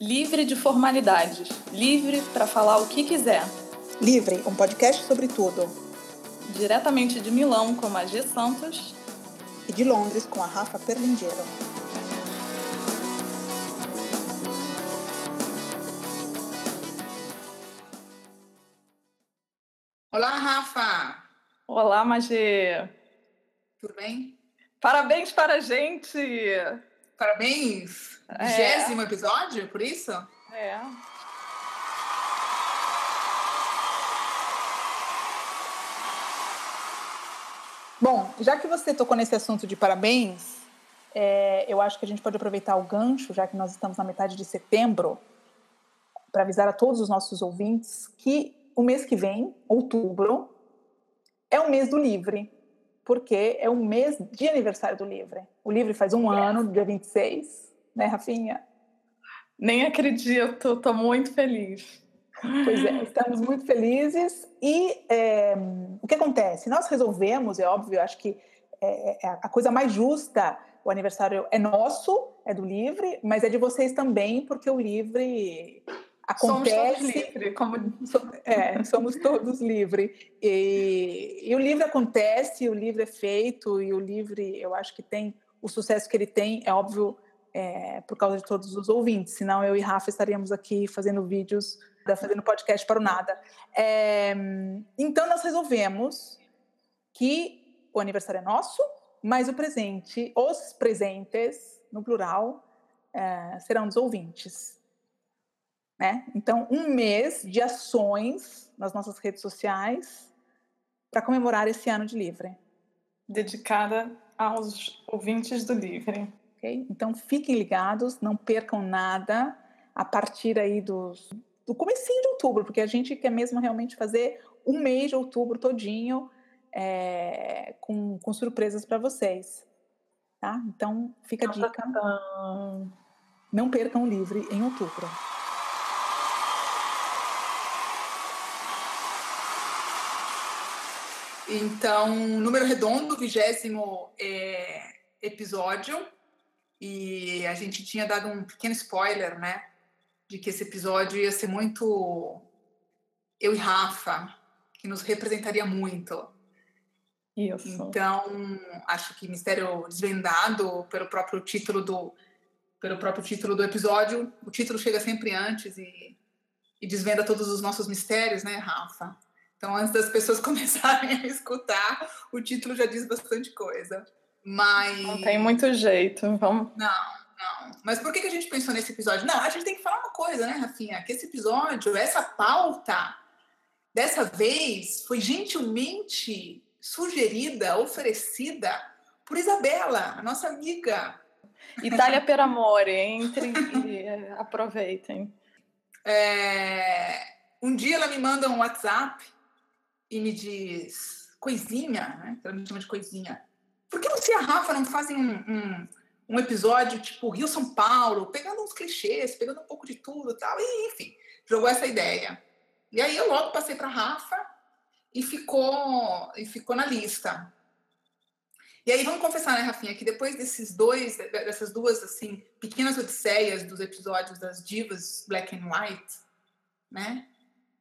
Livre de formalidades, livre para falar o que quiser. Livre, um podcast sobre tudo. Diretamente de Milão com a G Santos e de Londres com a Rafa Perlingeiro. Olá, Rafa! Olá, Magê! Tudo bem? Parabéns para a gente! Parabéns! Vigésimo é. episódio, por isso? É. Bom, já que você tocou nesse assunto de parabéns, é, eu acho que a gente pode aproveitar o gancho, já que nós estamos na metade de setembro, para avisar a todos os nossos ouvintes que o mês que vem, outubro, é o mês do Livre, porque é o mês de aniversário do Livre. O Livre faz um ano, dia 26, né, Rafinha? Nem acredito, estou muito feliz. Pois é, estamos muito felizes. E é, o que acontece? Nós resolvemos, é óbvio, acho que é, é, a coisa mais justa, o aniversário é nosso, é do Livre, mas é de vocês também, porque o Livre acontece. Somos todos livres, como... É, somos todos livres. E, e o Livre acontece, o Livre é feito, e o Livre, eu acho que tem o sucesso que ele tem, é óbvio, é, por causa de todos os ouvintes, senão eu e Rafa estaríamos aqui fazendo vídeos, fazendo podcast para o nada. É, então nós resolvemos que o aniversário é nosso, mas o presente, os presentes, no plural, é, serão dos ouvintes. Né? Então, um mês de ações nas nossas redes sociais para comemorar esse ano de Livre. Dedicada aos ouvintes do Livre. Okay? Então fiquem ligados, não percam nada a partir aí dos, do comecinho de outubro, porque a gente quer mesmo realmente fazer um mês de outubro todinho é, com, com surpresas para vocês. Tá? Então fica a dica. Não percam o livre em outubro. Então, número redondo, vigésimo é, episódio. E a gente tinha dado um pequeno spoiler, né? De que esse episódio ia ser muito eu e Rafa, que nos representaria muito. Isso. Então, acho que Mistério Desvendado, pelo próprio título do pelo próprio título do episódio, o título chega sempre antes e, e desvenda todos os nossos mistérios, né, Rafa? Então, antes das pessoas começarem a escutar, o título já diz bastante coisa. Mas. Não tem muito jeito. Vamos. Não, não. Mas por que, que a gente pensou nesse episódio? Não, a gente tem que falar uma coisa, né, Rafinha? Que esse episódio, essa pauta, dessa vez, foi gentilmente sugerida, oferecida por Isabela, a nossa amiga. Itália per amore, entre e aproveitem. É, um dia ela me manda um WhatsApp e me diz coisinha, né? Ela me chama de coisinha. Por que você e a Rafa não fazem um, um, um episódio tipo Rio São Paulo, pegando uns clichês, pegando um pouco de tudo tal? E, enfim, jogou essa ideia. E aí eu logo passei para Rafa e ficou, e ficou na lista. E aí vamos confessar, né, Rafinha, que depois desses dois, dessas duas assim pequenas odisseias dos episódios das divas Black and White, né,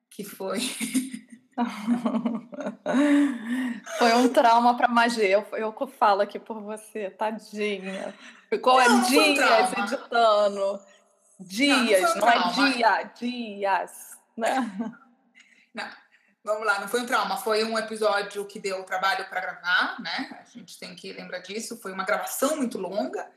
que foi Foi um trauma para Magê. Eu, eu falo aqui por você, tadinha. Ficou não, dias um editando. Dias, não, não, não é dia, dias. Né? Vamos lá, não foi um trauma, foi um episódio que deu trabalho para gravar, né? A gente tem que lembrar disso. Foi uma gravação muito longa,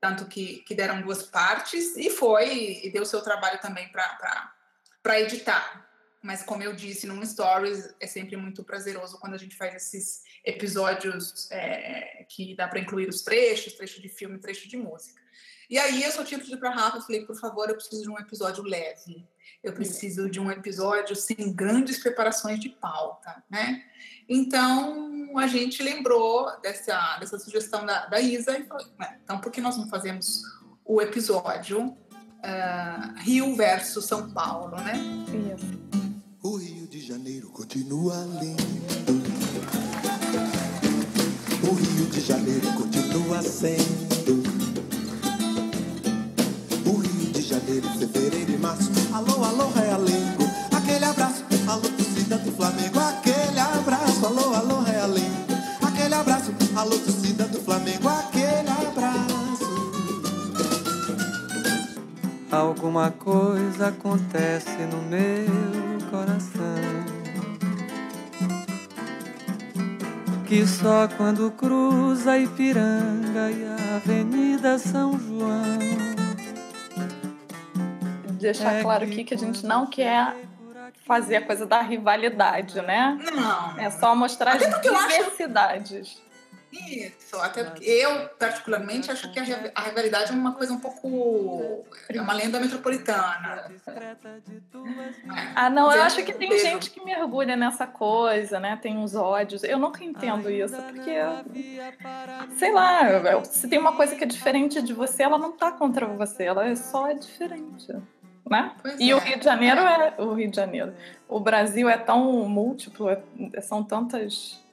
tanto que, que deram duas partes, e foi, e deu seu trabalho também para editar. Mas como eu disse num stories, é sempre muito prazeroso quando a gente faz esses episódios é, que dá para incluir os trechos, trecho de filme, trecho de música. E aí eu só tinha pedido para Rafa, falei, por favor, eu preciso de um episódio leve. Eu preciso de um episódio sem grandes preparações de pauta, né? Então a gente lembrou dessa, dessa sugestão da, da Isa e falou, então por que nós não fazemos o episódio uh, Rio versus São Paulo, né? Isso. O Rio de Janeiro continua lindo. O Rio de Janeiro continua sendo. O Rio de Janeiro, fevereiro e março. Alô, alô, realengo. Aquele abraço. Alô, torcida do Flamengo. Aquele abraço. Alô, alô, realengo. Aquele abraço. Alô, torcida do Flamengo. Aquele abraço. Alguma coisa acontece no meu coração. Que só quando cruza a Ipiranga e a Avenida São João. Deixar é claro aqui que a gente não quer fazer a coisa da rivalidade, né? Não. É só mostrar Até as diversidades. Isso, até porque eu, particularmente, acho que a, a rivalidade é uma coisa um pouco. É uma lenda metropolitana. Ah, não, eu acho que tem gente que mergulha nessa coisa, né? Tem uns ódios. Eu nunca entendo isso, porque. Sei lá, se tem uma coisa que é diferente de você, ela não tá contra você, ela é só diferente. Né? e é. o Rio de Janeiro é. O Rio de Janeiro. O Brasil é tão múltiplo, é, são tantas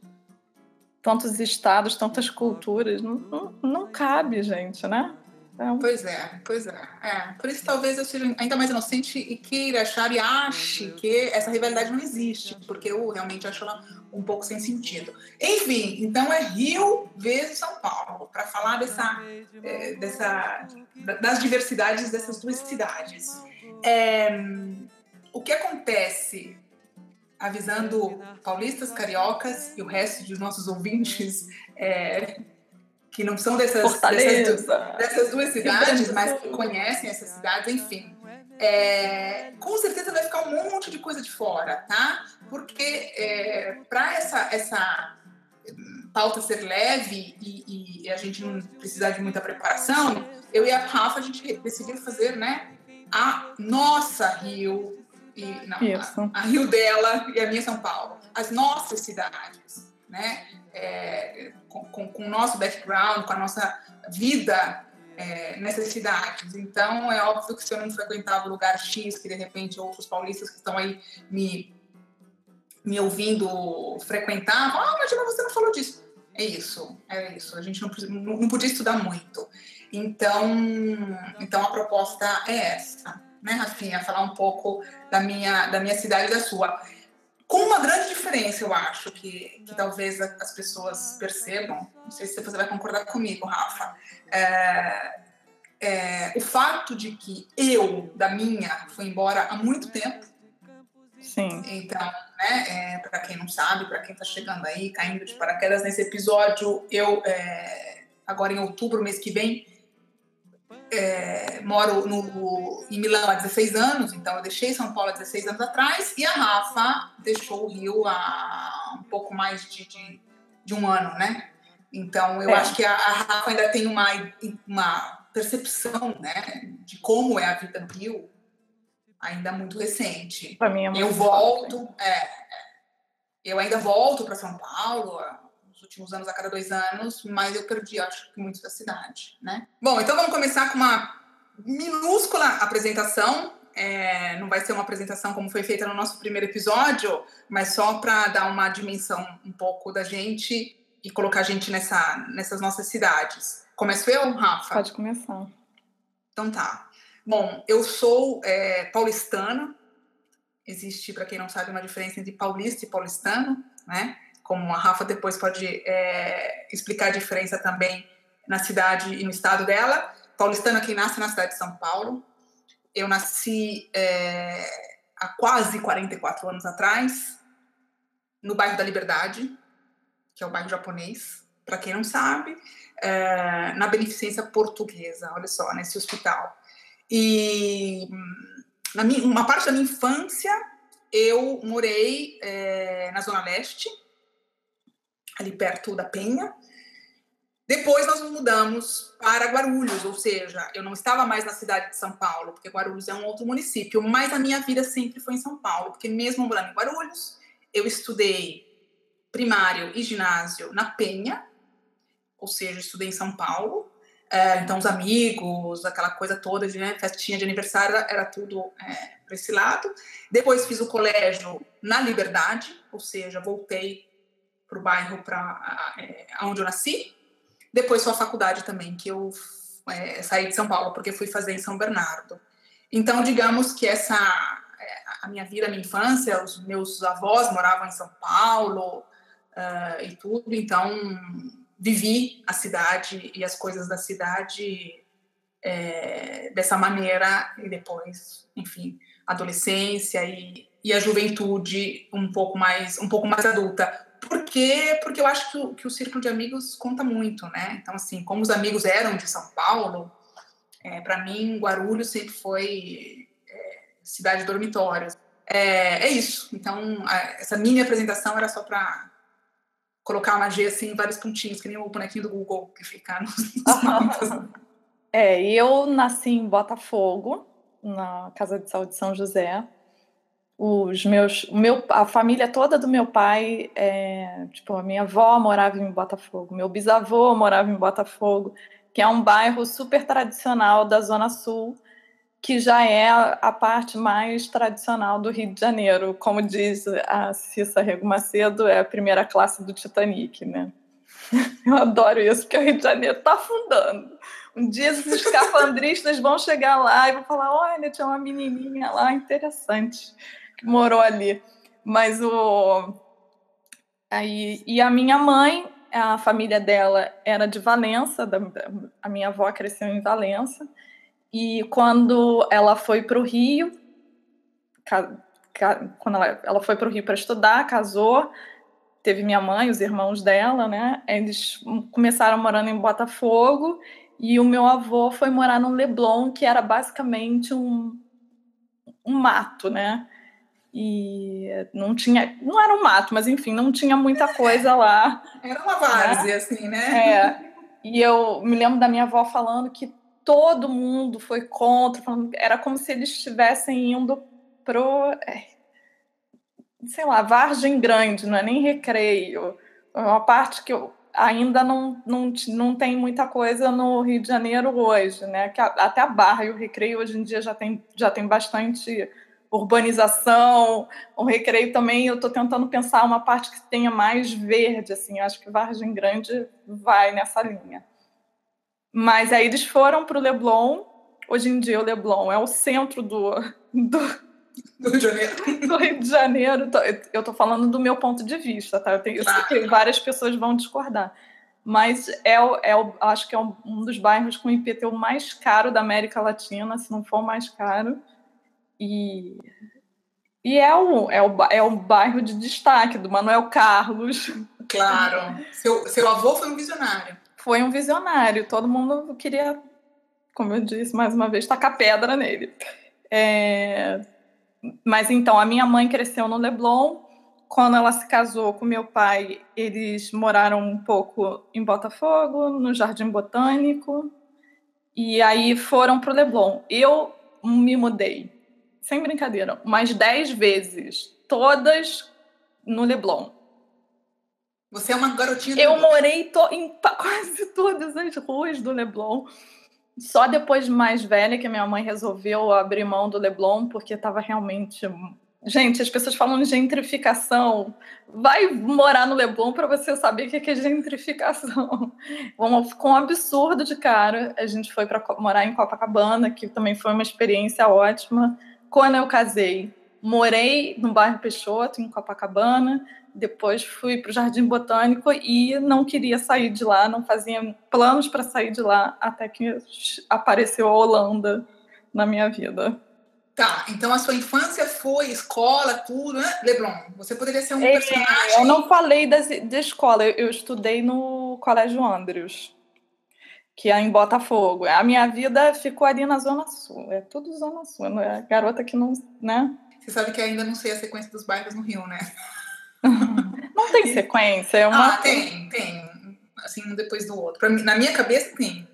tantos estados, tantas culturas, não, não, não cabe, gente, né? Então... Pois é, pois é. é. Por isso talvez eu seja ainda mais inocente e queira achar e ache que essa rivalidade não existe, porque eu realmente acho ela um pouco sem sentido. Enfim, então é Rio vezes São Paulo, para falar dessa, é, dessa, das diversidades dessas duas cidades. É, o que acontece avisando paulistas, cariocas e o resto dos nossos ouvintes é, que não são dessas, dessas, dessas, duas cidades, mas que conhecem essas cidades, enfim. É, com certeza vai ficar um monte de coisa de fora, tá? Porque é, para essa, essa pauta ser leve e, e, a gente não precisar de muita preparação, eu e a Rafa, a gente decidiu fazer, né, a nossa Rio e não, a, a, Rio dela e a minha São Paulo, as nossas cidades, né? É, com, com, com, o nosso background, com a nossa vida é, nessas cidades. Então, é óbvio que se eu não frequentava o lugar X, que de repente outros paulistas que estão aí me, me ouvindo frequentavam, ah, mas você não falou disso. É isso, é isso. A gente não, não podia estudar muito. Então, então a proposta é essa né, Rafinha, falar um pouco da minha, da minha cidade e da sua. Com uma grande diferença, eu acho, que, que talvez as pessoas percebam, não sei se você vai concordar comigo, Rafa, é, é, o fato de que eu, da minha, fui embora há muito tempo. Sim. Então, né, é, para quem não sabe, para quem está chegando aí, caindo de paraquedas nesse episódio, eu, é, agora em outubro, mês que vem, é, moro no, em Milão há 16 anos, então eu deixei São Paulo há 16 anos atrás, e a Rafa deixou o Rio há um pouco mais de, de, de um ano, né? Então eu é. acho que a, a, Rafa ainda tem uma, uma percepção né, de como é a vida no Rio ainda muito recente. Mim é muito Eu volto, é, é, eu ainda volto para São Paulo, últimos anos, a cada dois anos, mas eu perdi, acho que muito da cidade, né? Bom, então vamos começar com uma minúscula apresentação. É, não vai ser uma apresentação como foi feita no nosso primeiro episódio, mas só para dar uma dimensão um pouco da gente e colocar a gente nessa, nessas nossas cidades. Começo eu, Rafa? Pode começar. Então tá. Bom, eu sou é, paulistana. Existe, para quem não sabe, uma diferença entre paulista e paulistano, né? Como a Rafa depois pode é, explicar a diferença também na cidade e no estado dela. Paulistana, quem nasce na cidade de São Paulo. Eu nasci é, há quase 44 anos atrás, no bairro da Liberdade, que é o bairro japonês, para quem não sabe, é, na Beneficência Portuguesa, olha só, nesse hospital. E na minha, uma parte da minha infância eu morei é, na Zona Leste, ali perto da Penha. Depois nós nos mudamos para Guarulhos, ou seja, eu não estava mais na cidade de São Paulo, porque Guarulhos é um outro município, mas a minha vida sempre foi em São Paulo, porque mesmo morando em Guarulhos, eu estudei primário e ginásio na Penha, ou seja, estudei em São Paulo. É, então, os amigos, aquela coisa toda de né, festinha de aniversário, era tudo é, para esse lado. Depois fiz o colégio na Liberdade, ou seja, voltei para o bairro para é, onde eu nasci. Depois foi a faculdade também, que eu é, saí de São Paulo, porque fui fazer em São Bernardo. Então, digamos que essa é, a minha vida, a minha infância, os meus avós moravam em São Paulo uh, e tudo, então vivi a cidade e as coisas da cidade é, dessa maneira e depois, enfim, adolescência e, e a juventude um pouco mais um pouco mais adulta. Por quê? Porque eu acho que o, que o círculo de amigos conta muito, né? Então, assim, como os amigos eram de São Paulo, é, para mim, Guarulhos sempre foi é, cidade de dormitórios. É, é, isso. Então, a, essa mini apresentação era só para colocar uma G assim, em vários pontinhos, que nem o bonequinho do Google que fica nos, nos É, eu nasci em Botafogo, na Casa de Saúde de São José. Os meus, meu, a família toda do meu pai, é, tipo, a minha avó morava em Botafogo, meu bisavô morava em Botafogo, que é um bairro super tradicional da Zona Sul, que já é a parte mais tradicional do Rio de Janeiro. Como diz a Cissa Rego Macedo, é a primeira classe do Titanic, né? Eu adoro isso, porque o Rio de Janeiro está afundando. Um dia os escafandristas vão chegar lá e vão falar: olha, tinha uma menininha lá interessante morou ali. Mas o. Aí, e a minha mãe, a família dela era de Valença, da, a minha avó cresceu em Valença. E quando ela foi para o Rio, quando ela, ela foi para o Rio para estudar, casou, teve minha mãe, os irmãos dela, né? Eles começaram morando em Botafogo e o meu avô foi morar no Leblon, que era basicamente um, um mato, né? E não tinha, não era um mato, mas enfim, não tinha muita coisa lá. Era uma várzea, né? assim, né? É. E eu me lembro da minha avó falando que todo mundo foi contra, falando, era como se eles estivessem indo pro, é, sei lá, Vargem Grande, não é nem recreio. É uma parte que eu, ainda não, não, não tem muita coisa no Rio de Janeiro hoje, né? Que até a Barra e o Recreio hoje em dia já tem, já tem bastante urbanização. O Recreio também, eu estou tentando pensar uma parte que tenha mais verde, assim. Acho que Vargem Grande vai nessa linha. Mas aí eles foram para o Leblon. Hoje em dia o Leblon é o centro do, do do Rio de Janeiro. Do Rio de Janeiro. Eu estou falando do meu ponto de vista, tá? Eu, tenho, eu sei que várias pessoas vão discordar. Mas é, é acho que é um dos bairros com IPTU mais caro da América Latina, se não for o mais caro. E, e é, o, é, o, é o bairro de destaque do Manuel Carlos. Claro. Seu, seu avô foi um visionário. Foi um visionário. Todo mundo queria, como eu disse mais uma vez, tacar pedra nele. É, mas então, a minha mãe cresceu no Leblon. Quando ela se casou com meu pai, eles moraram um pouco em Botafogo, no Jardim Botânico. E aí foram para o Leblon. Eu me mudei, sem brincadeira, umas dez vezes, todas no Leblon. Você é uma garotinha. Eu morei to em quase todas as ruas do Leblon. Só depois de mais velha que minha mãe resolveu abrir mão do Leblon, porque estava realmente. Gente, as pessoas falam de gentrificação. Vai morar no Leblon para você saber o que é gentrificação. Ficou um absurdo de cara. A gente foi para morar em Copacabana, que também foi uma experiência ótima. Quando eu casei, morei no bairro Peixoto, em Copacabana depois fui para o Jardim Botânico e não queria sair de lá, não fazia planos para sair de lá até que apareceu a Holanda na minha vida. Tá, então a sua infância foi escola, tudo, né? Leblon, você poderia ser um é, personagem. Eu não falei das, da escola, eu, eu estudei no Colégio Andrews, que é em Botafogo. A minha vida ficou ali na Zona Sul, é tudo Zona Sul, né? garota que não, né? Você sabe que ainda não sei a sequência dos bairros no Rio, né? Não tem sequência, é uma. Ah, tem, tem. Assim, um depois do outro. Mim, na minha cabeça tem.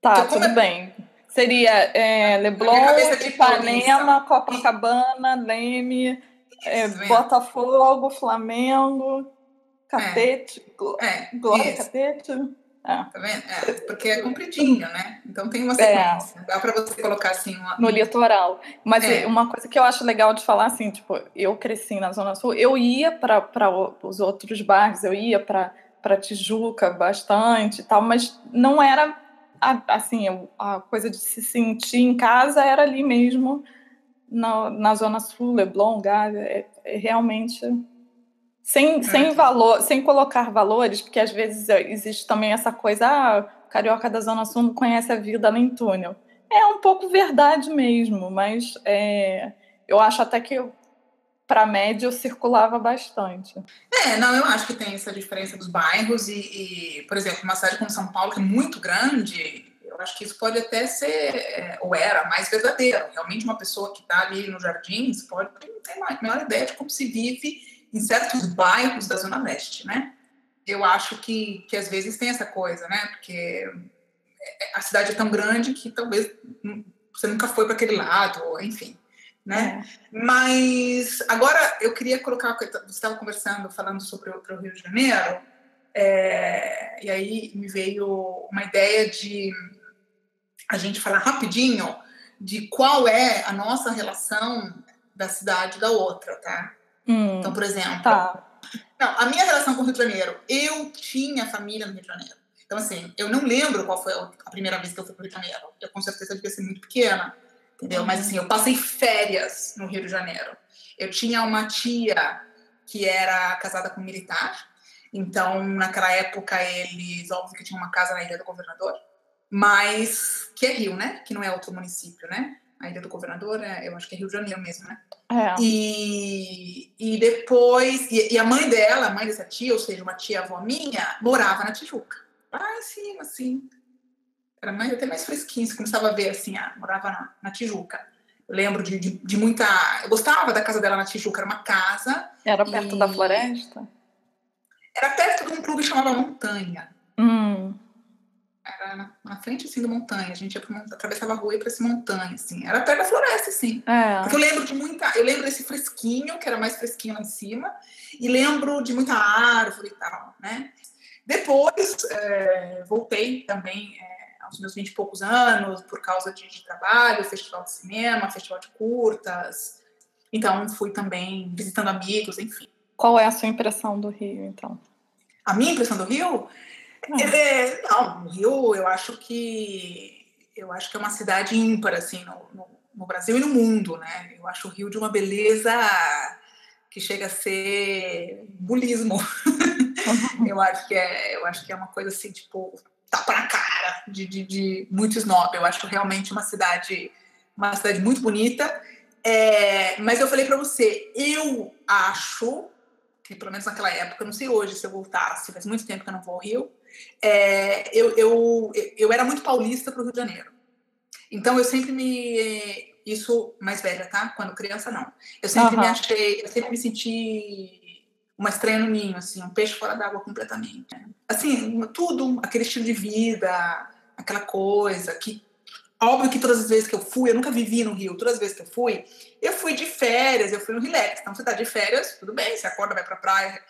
Tá, então, tudo é... bem. Seria é, Leblon, Ipanema, Copacabana, Leme, é, Botafogo, Flamengo, Catete, é, Glória Catete. É. Tá vendo? É, porque é compridinho, né? Então tem uma é. sequência. É. Dá para você colocar assim. Uma... No litoral. Mas é. uma coisa que eu acho legal de falar, assim, tipo, eu cresci na Zona Sul, eu ia para os outros bairros, eu ia para Tijuca bastante e tal, mas não era assim, a coisa de se sentir em casa era ali mesmo, na, na Zona Sul, Leblon, Gávea, é, é realmente sem, sem valor, sem colocar valores, porque às vezes existe também essa coisa, ah, carioca da Zona Sul não conhece a vida nem túnel. É um pouco verdade mesmo, mas é, eu acho até que para média eu circulava bastante. É, não, eu acho que tem essa diferença dos bairros e, e, por exemplo, uma cidade como São Paulo, que é muito grande, eu acho que isso pode até ser, é, ou era, mais verdadeiro. Realmente uma pessoa que está ali no Jardins pode não ter a menor ideia de como se vive em certos bairros da Zona Leste, né? Eu acho que, que às vezes tem essa coisa, né? Porque a cidade é tão grande que talvez você nunca foi para aquele lado, enfim né? É. Mas agora eu queria colocar, você estava conversando, falando sobre o, Rio de Janeiro, é, e aí me veio uma ideia de a gente falar rapidinho de qual é a nossa relação da cidade da outra, tá? Hum, então, por exemplo, tá. não, a minha relação com o Rio de Janeiro, eu tinha família no Rio de Janeiro. Então, assim, eu não lembro qual foi a primeira vez que eu fui para o Rio de Janeiro. Eu com certeza devia ser muito pequena entendeu? Mas assim, eu passei férias no Rio de Janeiro. Eu tinha uma tia que era casada com um militar, então naquela época eles, óbvio que tinham uma casa na Ilha do Governador, mas que é Rio, né? Que não é outro município, né? A Ilha do Governador, é, eu acho que é Rio de Janeiro mesmo, né? É. E, e depois, e, e, a mãe dela, a mãe dessa tia, ou seja, uma tia avó minha, morava na Tijuca. Em cima, assim, era mais, até mais fresquinho, você começava a ver assim, ah, morava na, na Tijuca. Eu lembro de, de, de, muita. Eu gostava da casa dela na Tijuca, era uma casa. Era perto da floresta? Era perto de um clube chamado Montanha. Hum. Era na, na, frente assim da montanha. A gente ia pra, atravessava a rua e ia pra essa montanha, assim. Era perto da floresta, assim. É. Porque eu lembro de muita. Eu lembro desse fresquinho, que era mais fresquinho lá em cima, e lembro de muita árvore e tal, né? Depois é, voltei também. É, aos meus vinte e poucos anos, por causa de, de, trabalho, festival de cinema, festival de curtas. Então, fui também visitando amigos, enfim. Qual é a sua impressão do Rio, então? A minha impressão do Rio? Não, é, não o Rio, eu acho que eu acho que é uma cidade ímpar, assim, no, no, no Brasil e no mundo, né? Eu acho o Rio de uma beleza que chega a ser bulismo. eu acho que é, eu acho que é uma coisa assim, tipo, tapa na cara de, de, de muito snob. Eu acho realmente uma cidade, uma cidade muito bonita. É, mas eu falei para você, eu acho que pelo menos naquela época, não sei hoje se eu voltasse, faz muito tempo que eu não vou ao Rio, é, eu, eu, eu era muito paulista para o Rio de Janeiro. Então eu sempre me. Isso mais velha, tá? Quando criança, não. Eu sempre uhum. me achei, eu sempre me senti uma estreia no ninho, assim, um peixe fora d'água completamente. Assim, tudo, aquele estilo de vida, aquela coisa que óbvio que todas as vezes que eu fui, eu nunca vivi no Rio, todas as vezes que eu fui, eu fui de férias, eu fui no relax. Então você tá de férias, tudo bem, você acorda, vai pra praia.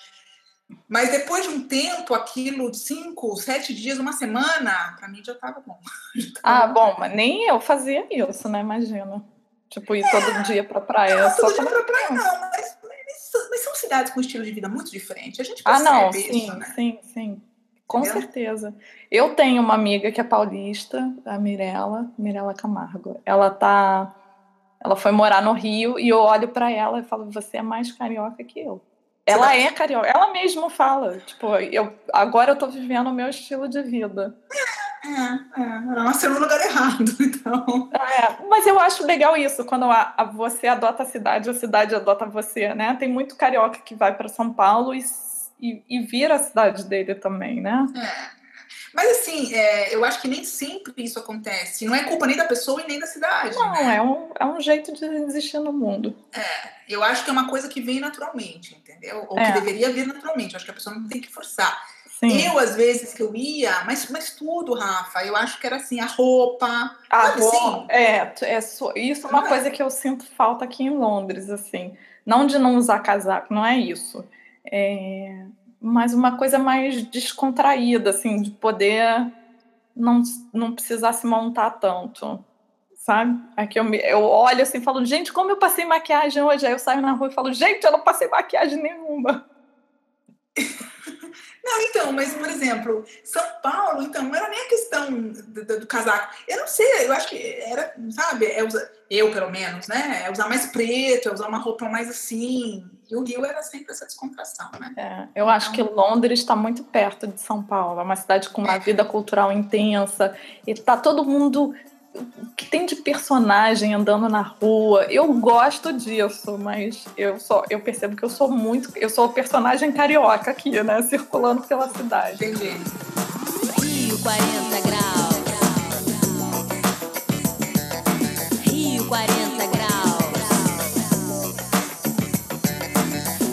Mas depois de um tempo, aquilo, cinco, sete dias, uma semana, para mim já tava bom. ah, bom, mas nem eu fazia isso, né? Imagina. Tipo, ir é, todo dia pra praia. Não, todo dia pra praia não, mas mas são cidades com estilo de vida muito diferente. A gente percebe ah, não, isso, sim, né? sim, sim. Com Entendeu? certeza. Eu tenho uma amiga que é paulista, a Mirella, Mirella Camargo. Ela tá ela foi morar no Rio e eu olho para ela e falo: "Você é mais carioca que eu". Ela é carioca. Ela mesma fala, tipo, eu agora eu tô vivendo o meu estilo de vida. É, é, ela nasceu no lugar errado, então. É, mas eu acho legal isso, quando a, a, você adota a cidade, a cidade adota você, né? Tem muito carioca que vai para São Paulo e, e, e, vira a cidade dele também, né? É. Mas assim, é, eu acho que nem sempre isso acontece. Não é culpa nem da pessoa e nem da cidade. Não, né? é, um, é um jeito de existir no mundo. É, eu acho que é uma coisa que vem naturalmente, entendeu? Ou que é. deveria vir naturalmente. Eu acho que a pessoa não tem que forçar. Sim. Eu, às vezes, que eu ia, mas, mas tudo, Rafa, eu acho que era assim, a roupa. A roupa, é, é, isso é uma coisa que eu sinto falta aqui em Londres, assim. Não de não usar casaco, não é isso. É, mas uma coisa mais descontraída, assim, de poder não, não precisar se montar tanto. Sabe? Aqui eu, eu olho assim e falo, gente, como eu passei maquiagem hoje? Aí eu saio na rua e falo, gente, eu não passei maquiagem nenhuma. Não, então, mas, por exemplo, São Paulo, então, não era nem a questão do, do, do casaco. Eu não sei, eu acho que era, sabe, é usar, eu pelo menos, né? É usar mais preto, é usar uma roupa mais assim. E o Rio era sempre essa descontração, né? É, eu acho então, que Londres está muito perto de São Paulo, é uma cidade com uma é. vida cultural intensa, e tá todo mundo que tem de personagem andando na rua. Eu gosto disso, mas eu só eu percebo que eu sou muito, eu sou o personagem carioca aqui, né, circulando pela cidade. Entendi. Rio 40 graus. Rio 40 graus.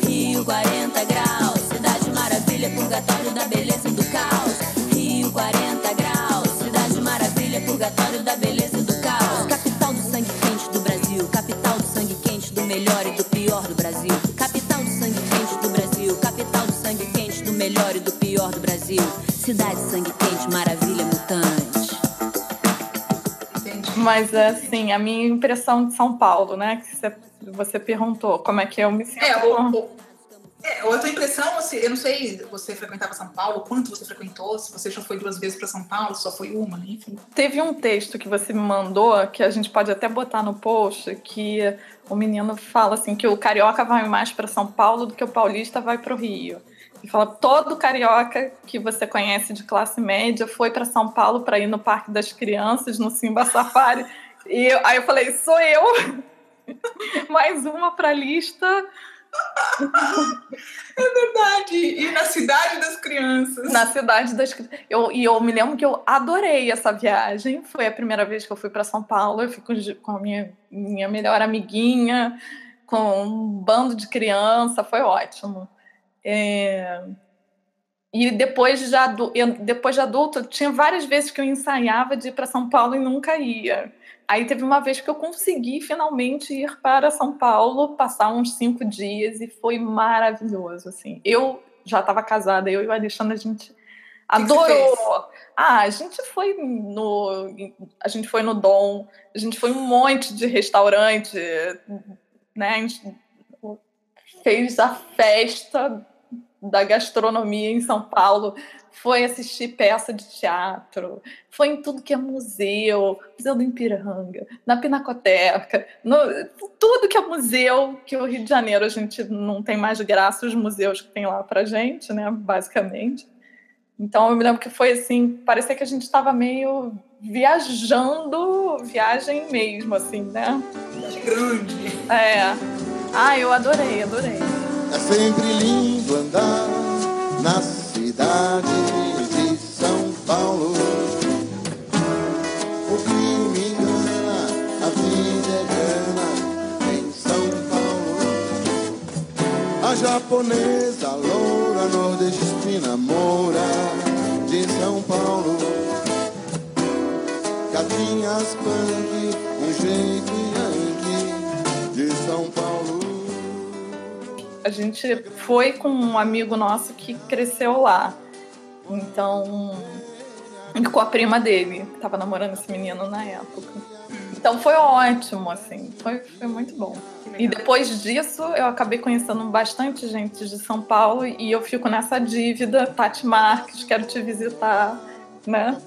Rio 40 graus. Cidade maravilha, purgatório da beleza do Cidade sangue quente, maravilha mutante. Mas assim, a minha impressão de São Paulo, né? Que você, você perguntou como é que eu me sinto. É, o, o, é, a tua impressão, assim, eu não sei, você frequentava São Paulo, quanto você frequentou, se você já foi duas vezes para São Paulo, só foi uma, enfim. Teve um texto que você me mandou, que a gente pode até botar no post, que o menino fala assim que o carioca vai mais para São Paulo do que o paulista vai para o Rio. Fala todo carioca que você conhece de classe média foi para São Paulo para ir no Parque das Crianças, no Simba Safari. E eu, aí eu falei, sou eu. mais uma para a lista É verdade. E na cidade das crianças. Na cidade das crianças. Eu, e eu me lembro que eu adorei essa viagem. Foi a primeira vez que eu fui para São Paulo. Eu fui com a minha, minha melhor amiguinha, com um bando de criança. Foi ótimo. É... E depois de, adu... depois de adulto, tinha várias vezes que eu ensaiava de ir para São Paulo e nunca ia. Aí teve uma vez que eu consegui finalmente ir para São Paulo, passar uns cinco dias e foi maravilhoso. Assim, eu já estava casada, eu e o Alexandre a gente adorou. Ah, a gente foi no, a gente foi no Dom, a gente foi um monte de restaurante, né? Fez a festa da gastronomia em São Paulo foi assistir peça de teatro, foi em tudo que é museu, Museu do Ipiranga, na Pinacoteca, no, tudo que é museu, que o Rio de Janeiro a gente não tem mais graça os museus que tem lá pra gente, né, basicamente. Então eu me lembro que foi assim, parecia que a gente estava meio viajando, viagem mesmo, assim, né? Grande. É. Ah, eu adorei, adorei. É sempre lindo andar nas cidade de São Paulo. O que me engana, a vida é grana em São Paulo. A japonesa loura nordestina mora de São Paulo. Gatinhas punk, um jeito yankee a gente foi com um amigo nosso que cresceu lá. Então, com a prima dele, que tava namorando esse menino na época. Então foi ótimo, assim, foi, foi muito bom. E depois disso, eu acabei conhecendo bastante gente de São Paulo e eu fico nessa dívida, Tati Marques, quero te visitar, né?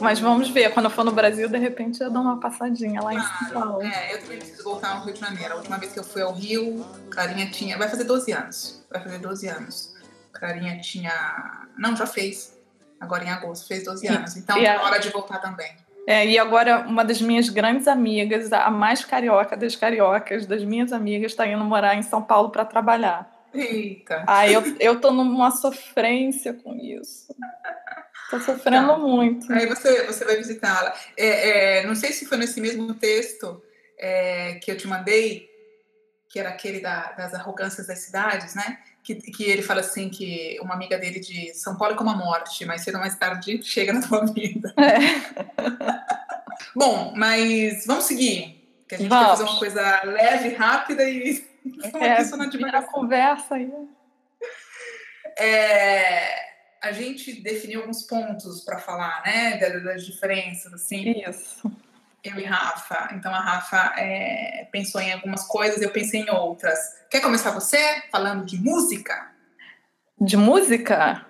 Mas vamos ver, quando eu for no Brasil, de repente eu dou uma passadinha lá em São Paulo. É, eu também preciso voltar ao Rio de Janeiro. A última vez que eu fui ao Rio, Clarinha tinha. Vai fazer 12 anos. Vai fazer 12 anos. Clarinha tinha. Não, já fez. Agora em agosto, fez 12 anos. Então, é hora de voltar também. É, e agora uma das minhas grandes amigas, a mais carioca das cariocas, das minhas amigas, está indo morar em São Paulo para trabalhar. Eita! Aí eu, eu tô numa sofrência com isso. Tô sofrendo tá. muito. Aí você, você vai visitá-la. É, é, não sei se foi nesse mesmo texto é, que eu te mandei, que era aquele da, das arrogâncias das cidades, né? Que, que ele fala assim que uma amiga dele de São Paulo é como a morte, mas cedo ou mais tarde chega na tua vida. É. Bom, mas vamos seguir. Que a gente vamos. quer fazer uma coisa leve, rápida e é, uma conversa aí. É, a gente definiu alguns pontos para falar, né, das diferenças, assim. Isso. Eu e Rafa. Então a Rafa é, pensou em algumas coisas, eu pensei em outras. Quer começar você falando de música? De música?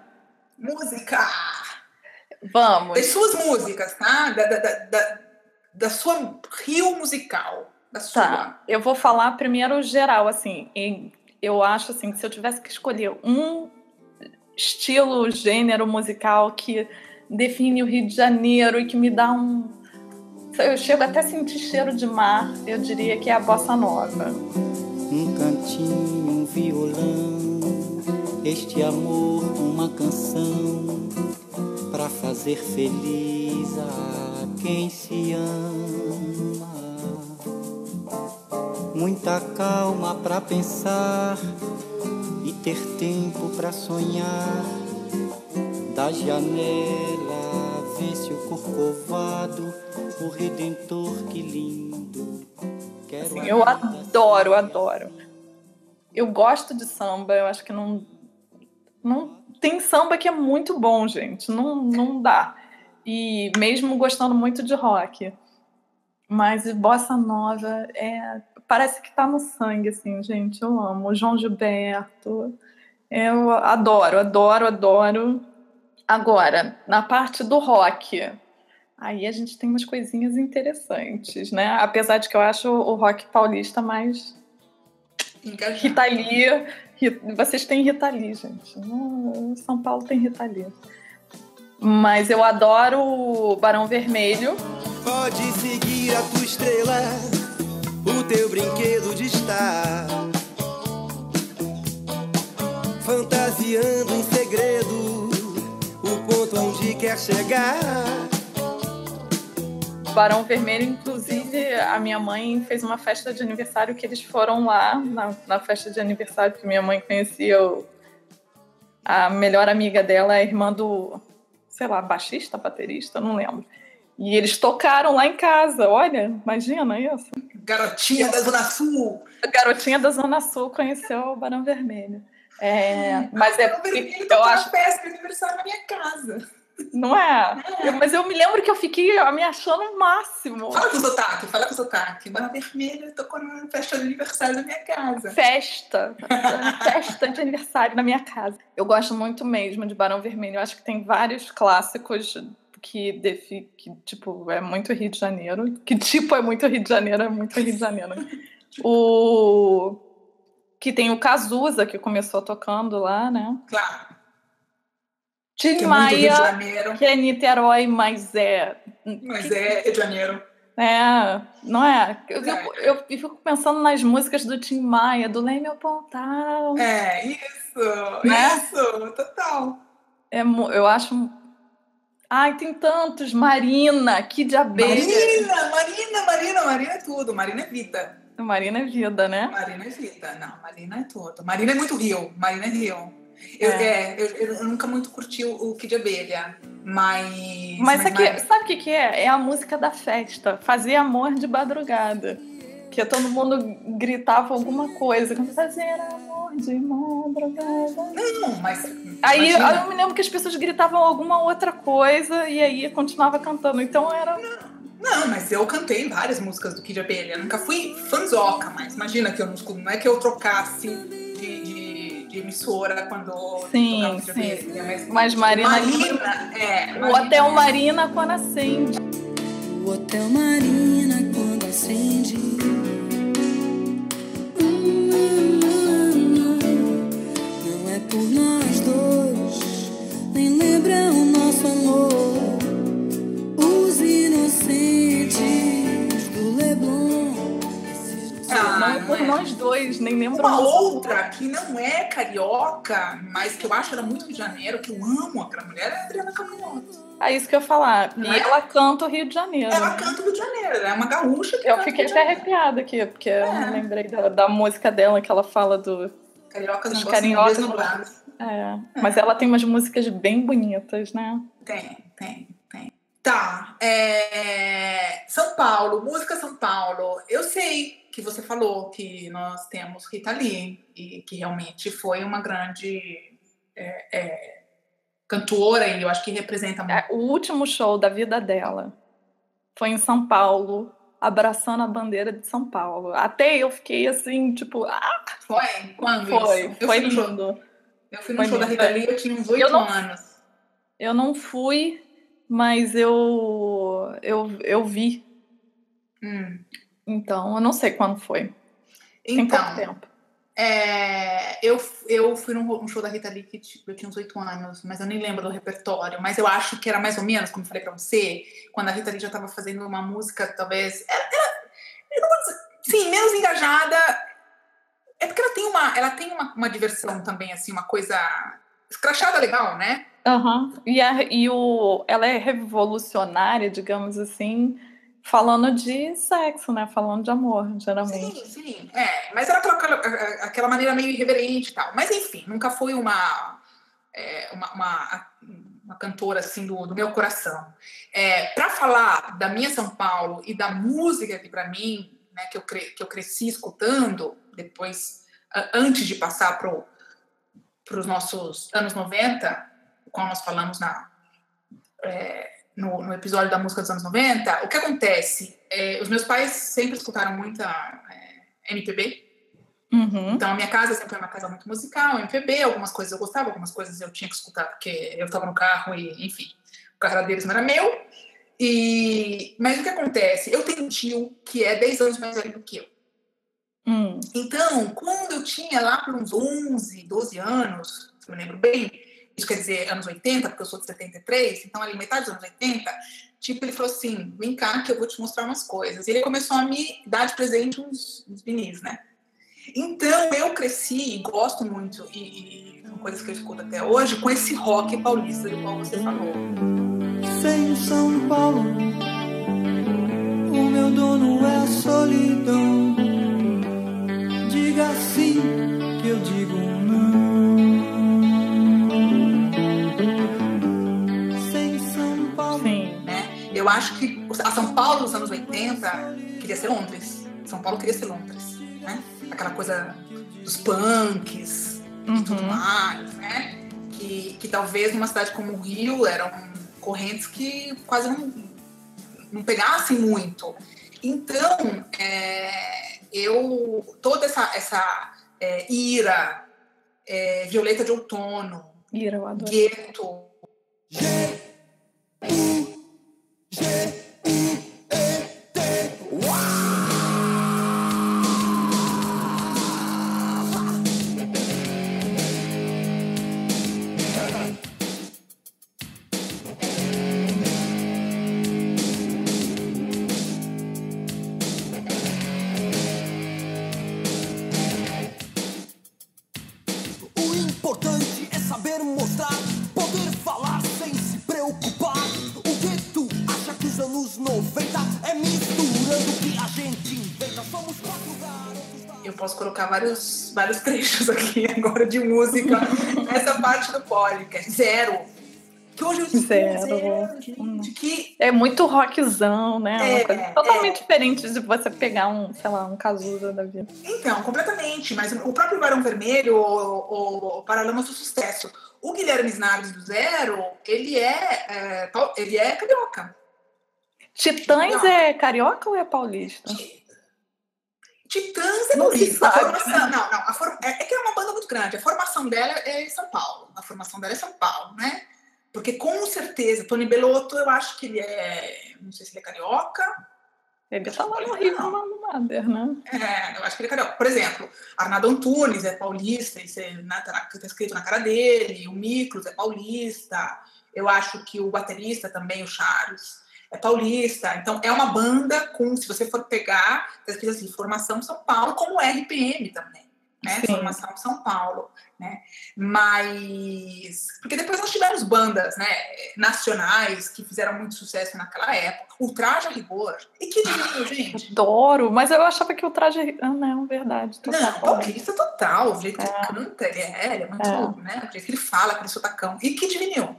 Música! Vamos. Das suas músicas, tá? Da, da, da, da, sua rio musical. Da sua. Tá, eu vou falar primeiro geral, assim. Eu acho assim que se eu tivesse que escolher um estilo, gênero musical que define o Rio de Janeiro e que me dá um. Eu chego até a sentir cheiro de mar, eu diria que é a bossa nova. Um cantinho, um violão, este amor, uma canção para fazer feliz a quem se ama. Muita calma para pensar ter tempo para sonhar. Da janela vê-se o corcovado, o redentor que lindo. Quero Assim, eu adoro, adoro. Eu gosto de samba, eu acho que não. não tem samba que é muito bom, gente. Não, não dá. E mesmo gostando muito de rock. Mas bossa nova é. Parece que tá no sangue, assim, gente. Eu amo. O João Gilberto. Eu adoro, adoro, adoro. Agora, na parte do rock, aí a gente tem umas coisinhas interessantes, né? Apesar de que eu acho o rock paulista mais Engajada. Rita Lee. Vocês têm Rita Lee, gente. Não, São Paulo tem Rita Lee. Mas eu adoro o Barão Vermelho. Pode seguir a tua estrela, o teu brinquedo de estar. Fantasiando em segredo, o ponto onde quer chegar. Barão Vermelho, inclusive, a minha mãe fez uma festa de aniversário que eles foram lá na, na festa de aniversário, porque minha mãe conhecia o- a melhor amiga dela, a irmã do, sei lá, baixista, baterista, não lembro. E eles tocaram lá em casa, olha, imagina isso. Garotinha da Zona Sul. A garotinha da Zona Sul conheceu o Barão Vermelho. É, mas é Vermelho porque eu na acho, festa de aniversário na minha casa. não é? Eu- mas eu me lembro que eu fiquei me achando o máximo. Fala com o sotaque, fala com o sotaque. Barão Vermelho tocou na festa de aniversário da minha casa. Festa, festa de aniversário na minha casa. Eu gosto muito mesmo de Barão Vermelho. Eu acho que tem vários clássicos que, defi, que tipo é muito Rio de Janeiro. Que tipo é muito Rio de Janeiro, é muito Rio de Janeiro. O que tem o Cazuza que começou tocando lá, né? Claro. Tim Que é Maia, que é Niterói, mas é Mas é Rio de Janeiro. É, não é? Eu, É. eu, eu fico pensando nas músicas do Tim Maia, do Leme ao Pontal. É, isso. Né? Isso, total. É, eu acho. Ai, tem tantos. Marina, que de abelha. Marina, Marina, Marina, Marina é tudo. Marina é vida. Marina é vida, né? Marina é vida. Não, Marina é tudo. Marina é muito Rio. Marina é Rio. Eu, É. é, eu, eu nunca muito curti o, o Kid Abelha, mas. Mas aqui, Mar- sabe o que, que é? É a música da festa. Fazer amor de madrugada. Que todo mundo gritava alguma coisa. Fazer amor de madrugada. Não, mas. Aí imagina. eu me lembro que as pessoas gritavam alguma outra coisa e aí continuava cantando. Então era. Não, mas eu cantei várias músicas do Kid Abelha. Eu nunca fui fanzoca, mas imagina que eu não escuto. Não é que eu trocasse de, de, de emissora quando Sim, tocava Kid sim. Abelha. Mas Mas Marina. Marina, é. O Marina Hotel é- Marina quando acende. O Hotel Marina quando acende. Não é por nós dois, nem lembra o nosso amor. Ah, não é não por é. nós dois, nem lembro. Uma outra que não é carioca, mas que eu acho ela muito Rio de Janeiro, que eu amo aquela mulher, é a Adriana Caminhoto. É isso que eu ia falar. E Não é? ela canta o Rio de Janeiro. Ela canta o Rio de Janeiro, ela é uma gaúcha que Eu fiquei até arrepiada aqui, porque eu É. não lembrei da, da música dela que ela fala do. Cariocas não Os gostam de cariocas beijo não nublado. É, mas ela tem umas músicas bem bonitas, né? Tem, tem, tem. Tá. é, São Paulo, música São Paulo. Eu sei que você falou que nós temos Rita Lee e que realmente foi uma grande é, é, cantora e eu acho que representa muito. É, O último show da vida dela foi em São Paulo, abraçando a bandeira de São Paulo. Até eu fiquei assim, tipo, ah, Foi? Quando foi, foi fui no show- lindo. Eu fui no Foi show da lindo. Rita Lee, eu tinha uns oito anos. Eu não fui, mas eu, eu, eu vi. Hum. Então, eu não sei quando foi. Tem Então, pouco tempo. é, eu, eu fui num, show da Rita Lee que tipo, eu tinha uns oito anos, mas eu nem lembro do repertório. Mas eu acho que era mais ou menos, como eu falei pra você, quando a Rita Lee já tava fazendo uma música, talvez. Vou dizer- sim, menos engajada. É porque ela tem uma, ela tem uma, uma diversão também, assim, uma coisa escrachada legal, né? Aham. E, a- e o, ela é revolucionária, digamos assim, falando de sexo, né? Falando de amor, geralmente. Sim, sim. É, mas era aquela, aquela maneira meio irreverente e tal. Mas enfim, nunca foi uma, é, uma, uma, uma cantora assim do, do meu coração. É, para falar da minha São Paulo e da música que para mim, né, que eu, cre, que eu cresci escutando, depois, antes de passar para os nossos anos 90, qual nós falamos na, é, no, no episódio da música dos anos 90, o que acontece? É, os meus pais sempre escutaram muita é, MPB, Uhum. então a minha casa sempre foi uma casa muito musical, MPB, algumas coisas eu gostava, algumas coisas eu tinha que escutar porque eu estava no carro e, enfim, o carro deles não era meu. E, mas o que acontece? Eu tenho um tio que é 10 anos mais velho do que eu. Hum. Então, quando eu tinha lá por uns 11, 12 anos, se eu me lembro bem, isso quer dizer anos 80, porque eu sou de 73, então ali metade dos anos 80, tipo, ele falou assim, vem cá que eu vou te mostrar umas coisas. E ele começou a me dar de presente uns, uns vinis, né? Então, eu cresci e gosto muito, e, e são coisas que eu escuto até hoje, com esse rock paulista do qual você falou. Sem São Paulo, o meu dono é solidão. Diga sim Eu acho que a São Paulo dos anos 80 queria ser Londres. São Paulo queria ser Londres, né? Aquela coisa dos punks e tudo Uhum. mais, né? Que, que talvez numa cidade como o Rio eram correntes que quase não, não pegassem muito. Então, é, eu toda essa, essa é, ira, é, Violeta de Outono, Ira, eu adoro. Gueto, O colocar vários, vários trechos aqui agora de música nessa parte do podcast. Zero. Que hoje eu Zero. zero, gente. Que É muito rockzão, né? Uma É, coisa totalmente é. diferente de você pegar um, sei lá, um Cazuza da vida. Então, completamente. Mas o próprio Barão Vermelho, o, o Paralamas do Sucesso, o Guilherme Snardes do Zero, ele é, é, ele é carioca. Titãs é carioca ou é paulista? Titãs é Não. A formação, não, não. A for, é, é que é uma banda muito grande. A formação dela é em São Paulo. A formação dela é São Paulo, né? Porque com certeza, Tony Belotto, eu acho que ele é. Não sei se ele é carioca. Ele tá lá no Rio Não. no Mader, né? É, eu acho que ele é carioca. Por exemplo, Arnaldo Antunes é paulista, isso é, né, tá, tá escrito na cara dele. O Miklos é paulista. Eu acho que o baterista também, o Charles, é paulista. Então, é uma banda com, se você for pegar, escrito assim, formação São Paulo, como RPM também. Né? Sim. Formação São Paulo, né? Mas porque depois nós tivemos bandas, né, nacionais que fizeram muito sucesso naquela época. O Traje a Rigor. E que lindo, gente. Adoro, mas eu achava que o traje. Ah, não, verdade. Não, paulista total. O jeito que É. ele canta, ele é, ele é muito, É. né? O jeito que ele fala, aquele sotacão. E que vinil,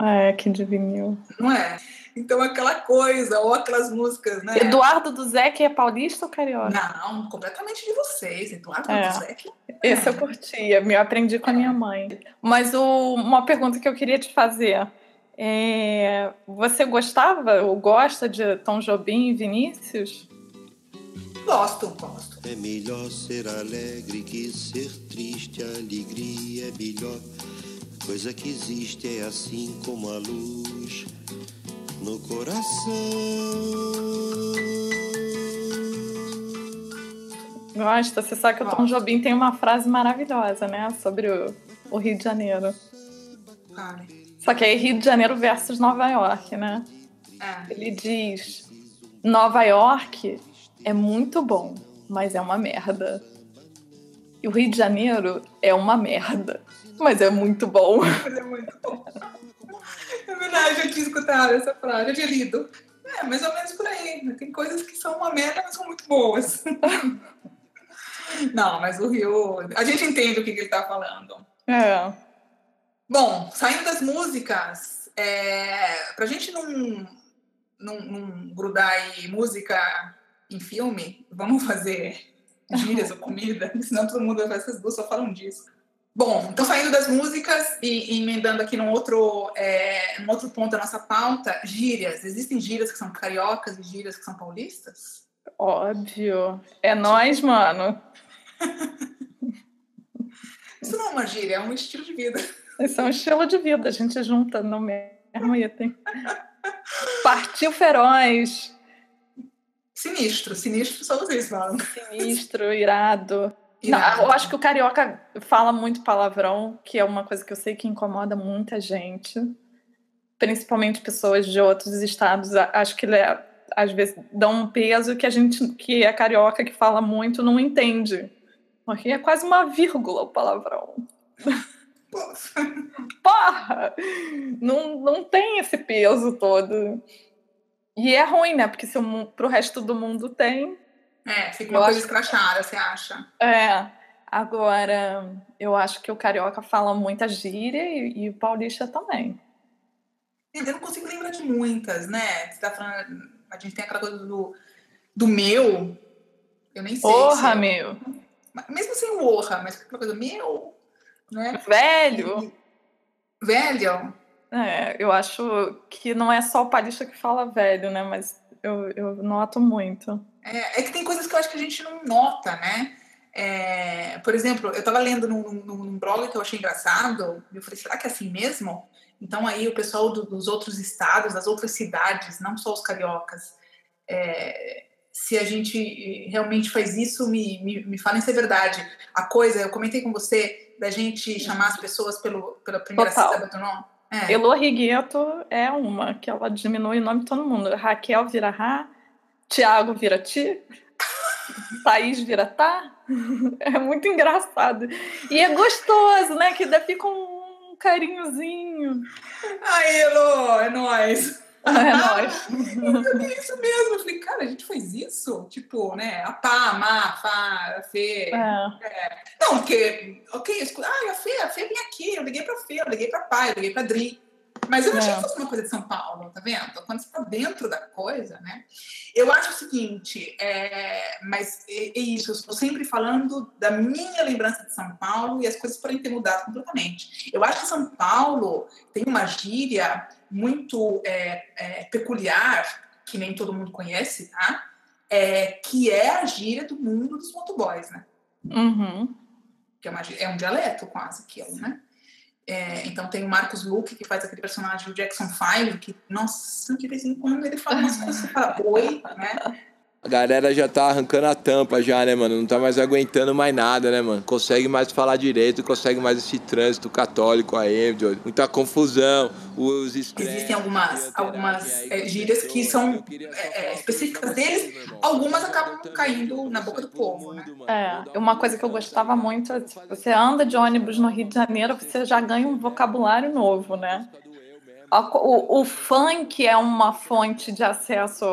É, que divinil. não é? Então, aquela coisa, ou aquelas músicas, né? Eduardo do Zé, é paulista ou carioca? Não, completamente de vocês. Eduardo É. Duzek. Esse eu curtia, eu aprendi com a minha mãe. Mas o- uma pergunta que eu queria te fazer. é, você gostava ou gosta de Tom Jobim e Vinícius? Gosto, gosto. É melhor ser alegre que ser triste, alegria é melhor. coisa que existe é assim como a luz no coração. Gosta, você sabe que o Tom Jobim tem uma frase maravilhosa, né? Sobre o, o Rio de Janeiro. Só que aí Rio de Janeiro versus Nova York, né? É. Ele diz: Nova York é muito bom, mas é uma merda. E o Rio de Janeiro é uma merda, mas é muito bom. Mas é muito bom. É verdade, eu tinha escutado essa frase, eu tinha lido. É, mais ou menos por aí. Tem coisas que são uma merda, mas são muito boas. Não, mas o Rio. A gente entende o que, que ele está falando. É. Bom, saindo das músicas, é, pra gente não, não, não grudar aí música em filme, vamos fazer gírias ou comida, senão todo mundo vai essas duas só falam disso. Bom, então saindo das músicas e, e emendando aqui num outro, é, num outro ponto da nossa pauta, gírias. Existem gírias que são cariocas e gírias que são paulistas? Óbvio. É nós, mano. Isso não é uma gíria, é um estilo de vida. Esse é um estilo de vida, a gente junta no mesmo item. Partiu feroz. Sinistro, sinistro só vocês falam. Sinistro, irado. Não, eu acho que o carioca fala muito palavrão, que é uma coisa que eu sei que incomoda muita gente, principalmente pessoas de outros estados. Acho que le- às vezes dá um peso que a gente que é carioca que fala muito não entende, porque é quase uma vírgula o palavrão. Pô, Porra! Não, não tem esse peso todo. E é ruim, né? Porque se o, pro resto do mundo tem, É, fica Eu uma coisa acho- escrachada, você acha? É, agora eu acho que o carioca fala muita gíria e, e o paulista também. Eu não consigo lembrar de muitas, né? Você tá falando. A gente tem aquela coisa do, do meu. Eu nem sei. Porra, se é- meu! Mesmo sem o orra, mas aquela coisa, meu, né? Velho! Velho. É, eu acho que não é só o paulista que fala velho, né? Mas eu, eu noto muito. É, é que tem coisas que eu acho que a gente não nota, né? É, por exemplo, eu estava lendo num, num- num blog que eu achei engraçado, e eu falei, será que é assim mesmo? Então aí o pessoal do- dos outros estados, das outras cidades, não só os cariocas, é, se a gente realmente faz isso, me, me, me falem se é verdade. A coisa, eu comentei com você, da gente chamar as pessoas pelo, pela primeira Total. sílaba do nome. É. Elô Rigueto é uma, que ela diminui o nome de todo mundo. Raquel vira Rá, Tiago vira Ti, Thaís vira Tá. É muito engraçado. E é gostoso, né? Que ainda fica um carinhozinho. Aí, Elô, é nóis. É nóis. É isso mesmo. Eu falei, cara, a gente faz isso? Tipo, né? A pá, a má, a fá, a fê. É. Não, porque, ok, eu escu- ah, a Fê, a Fê vem aqui, eu liguei pra Fê, eu liguei pra pai, eu liguei pra Dri. Mas eu não achei É. que fosse uma coisa de São Paulo, tá vendo? Quando você tá dentro da coisa, né? Eu acho o seguinte, é, mas é, é isso, eu estou sempre falando da minha lembrança de São Paulo e as coisas podem ter mudado completamente. Eu acho que São Paulo tem uma gíria muito é, é, peculiar, que nem todo mundo conhece, tá? É, que é a gíria do mundo dos motoboys, né? Uhum. que é, uma- é um dialeto quase aquilo, né? É, então tem o Marcos Luke, que faz aquele personagem, o Jackson Five, que, nossa, de vez em quando ele fala umas coisas, fala, oi, né? A galera já tá arrancando a tampa já, né, mano? Não tá mais aguentando mais nada, né, mano? Consegue mais falar direito, consegue mais esse trânsito católico aí, muita confusão, os estresses, Existem algumas, algumas é, gírias que são é, é, específicas deles, algumas acabam caindo na boca do povo, né? É, uma coisa que eu gostava muito é se você anda de ônibus no Rio de Janeiro, você já ganha um vocabulário novo, né? Co- O, o funk é uma fonte de acesso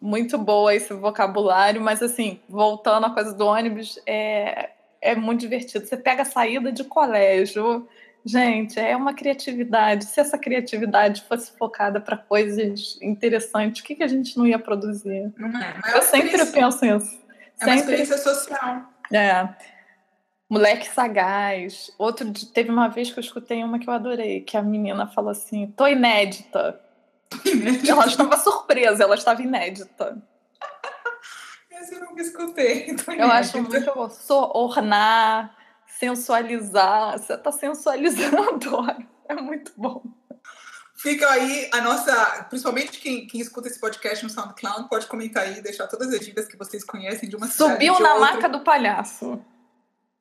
muito boa esse vocabulário, mas assim, voltando à coisa do ônibus, é, é muito divertido. Você pega a saída de colégio, gente, é uma criatividade. Se essa criatividade fosse focada para coisas interessantes, o que, que a gente não ia produzir? Não é? Mas Eu sempre penso nisso. É uma Sempre experiência social. é. Moleque sagaz. Outro teve uma vez que eu escutei uma que eu adorei, que a menina falou assim: "Tô inédita". Ela estava surpresa, ela estava inédita. Esse eu nunca escutei. então Eu acho muito bom. Ornar, sensualizar. Você está sensualizando, olha. É muito bom. Fica aí a nossa, principalmente quem, quem escuta esse podcast no SoundCloud, pode comentar aí, deixar todas as dicas que vocês conhecem de uma Subiu cidade, na outra. maca do palhaço.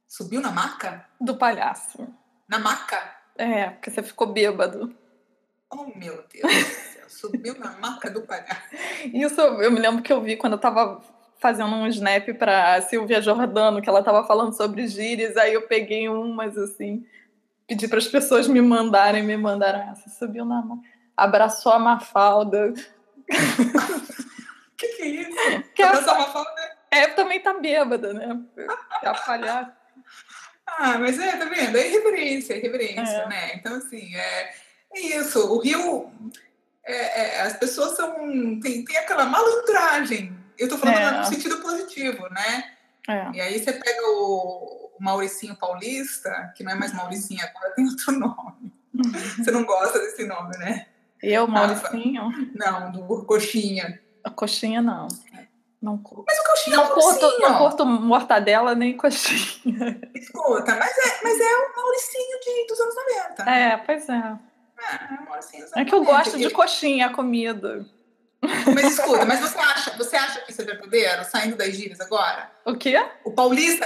Subiu na maca? Do palhaço. Na maca? É, porque você ficou bêbado. Oh, meu Deus. Subiu na maca do palhaço. Isso eu me lembro que eu vi quando eu tava fazendo um snap pra Silvia Jordano, que ela tava falando sobre gírias, aí eu peguei umas assim, pedi para as pessoas me mandarem, me mandaram essa. Subiu na maca, abraçou a Mafalda. que que é isso? Que é, Abraçou a Mafalda? é, também tá bêbada, né? É a palhaça. Ah, mas é, tá vendo? É irreverência, é irreverência, É. né? Então, assim, é, é isso. O Rio, é- é, as pessoas são. Tem, tem aquela malandragem. Eu tô falando É. no sentido positivo, né? É. E aí você pega o, o Mauricinho Paulista, que não é mais Mauricinho, agora tem outro nome. Você não gosta desse nome, né? Eu, Mauricinho, Não, do Coxinha. a coxinha não. Não curto. Mas o Coxinha Não é o curto, não curto mortadela nem coxinha. Escuta, mas é, mas é o Mauricinho de, dos anos 90. É, pois é. É, é dos É que eu 90. gosto de coxinha, comida. Mas escuta, mas você acha, você acha que isso é verdadeiro, saindo das gírias agora? O quê? O paulista,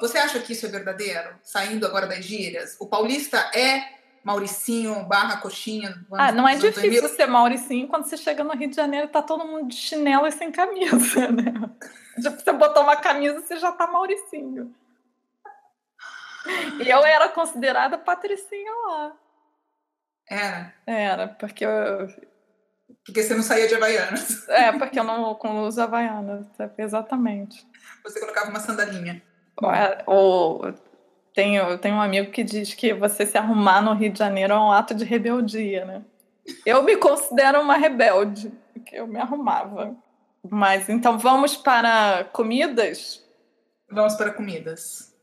você acha que isso é verdadeiro, saindo agora das gírias? O paulista é Mauricinho barra coxinha? Ah, não é difícil 2000? ser Mauricinho quando você chega no Rio de Janeiro e tá todo mundo de chinelo e sem camisa, né? Tipo, você botou uma camisa, você já tá Mauricinho. E eu era considerada patricinha lá. Era, Era, porque eu, porque você não saía de Havaianas. é, porque eu não, uso Havaiana. Exatamente. Você colocava uma sandalinha. É, Ou tenho, tenho um amigo que diz que você se arrumar no Rio de Janeiro é um ato de rebeldia, né? Eu me considero uma rebelde, porque eu me arrumava. Mas então vamos para comidas? Vamos para comidas.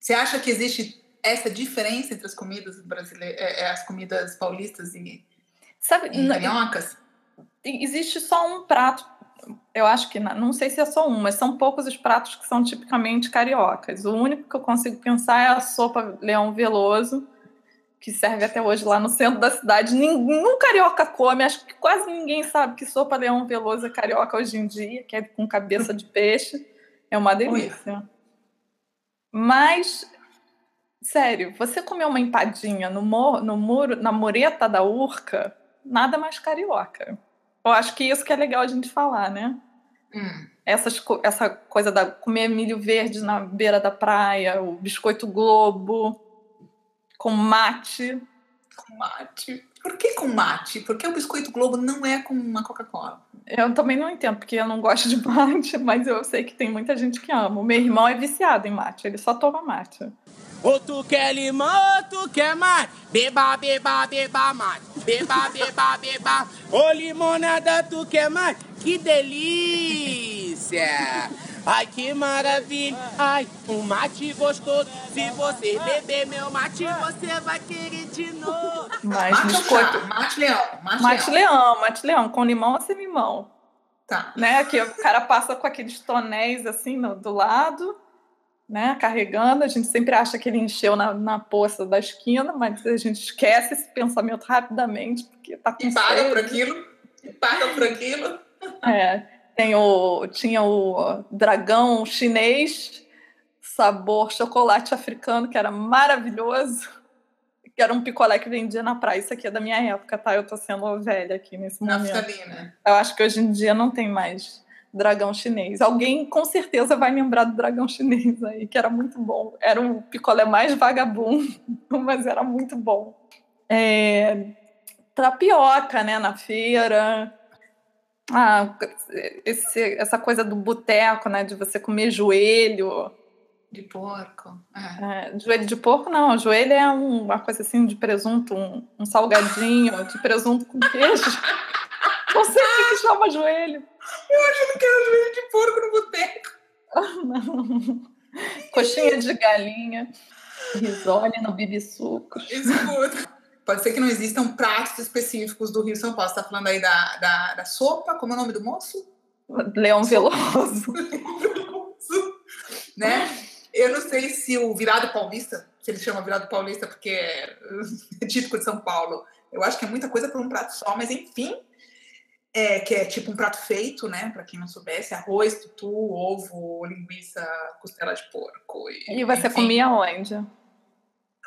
Você acha que existe essa diferença entre as comidas brasileiras, as comidas paulistas e, Sabe, e cariocas? existe só um prato. Eu acho que não sei se é só um, mas são poucos os pratos que são tipicamente cariocas. O único que eu consigo pensar é a sopa Leão Veloso, que serve até hoje lá no centro da cidade. Nenhum carioca come, acho que quase ninguém sabe que sopa Leão Veloso é carioca hoje em dia, que é com cabeça de peixe. É uma delícia. Mas, sério, você comer uma empadinha no, mo- no muro, na mureta da urca, nada mais carioca. Eu acho que isso que é legal a gente falar, né? Hum. Essas, essa coisa da comer milho verde na beira da praia, o biscoito globo, com mate. Com mate. Por que com mate? Porque o biscoito Globo não é com uma Coca-Cola. Eu também não entendo, porque eu não gosto de mate, mas eu sei que tem muita gente que ama. O meu irmão é viciado em mate, ele só toma mate. Ou tu quer limão, ou tu quer mais. Beba, beba, beba mais. Beba, beba, beba. Ô limonada, tu quer mais? Que delícia! Ai, que maravilha! Ai, um mate gostoso. Se você beber meu mate, você vai querer de novo. Mas Mate biscoito. Mate leão. Mate, Mate leão. leão, mate leão, com limão ou sem limão. Tá. né? Que o cara passa com aqueles tonéis assim no- do lado, né? Carregando. A gente sempre acha que ele encheu na, na poça da esquina, mas a gente esquece esse pensamento rapidamente, porque tá com E paga sede. por aquilo. E paga por aquilo. É, tem o, tinha o dragão chinês, sabor chocolate africano, que era maravilhoso. Que era um picolé que vendia na praia. Isso aqui é da minha época, tá? Eu tô sendo velha aqui nesse momento. Naftalina. Eu acho que hoje em dia não tem mais dragão chinês. Alguém com certeza vai lembrar do dragão chinês aí, que era muito bom. Era o picolé mais vagabundo, mas era muito bom. É, tapioca, né, na feira. Ah, esse- essa coisa do boteco, né, de você comer joelho. De porco. É. É, joelho de porco, não. Joelho é um- uma coisa assim de presunto, um, um salgadinho de presunto com queijo. Não sei o que chama joelho. Eu achando que era joelho de porco no boteco. Não. Coxinha de galinha, risole no bibisuco. Escuta. Pode ser que não existam pratos específicos do Rio São Paulo. Você tá falando aí da, da, da sopa, como é o nome do moço? Leão Veloso. né? Eu não sei se o virado paulista, se ele chama virado paulista porque é típico de São Paulo, eu acho que é muita coisa por um prato só, mas enfim, é, que é tipo um prato feito, né? Para quem não soubesse, arroz, tutu, ovo, linguiça, costela de porco. E, e você enfim. comia onde?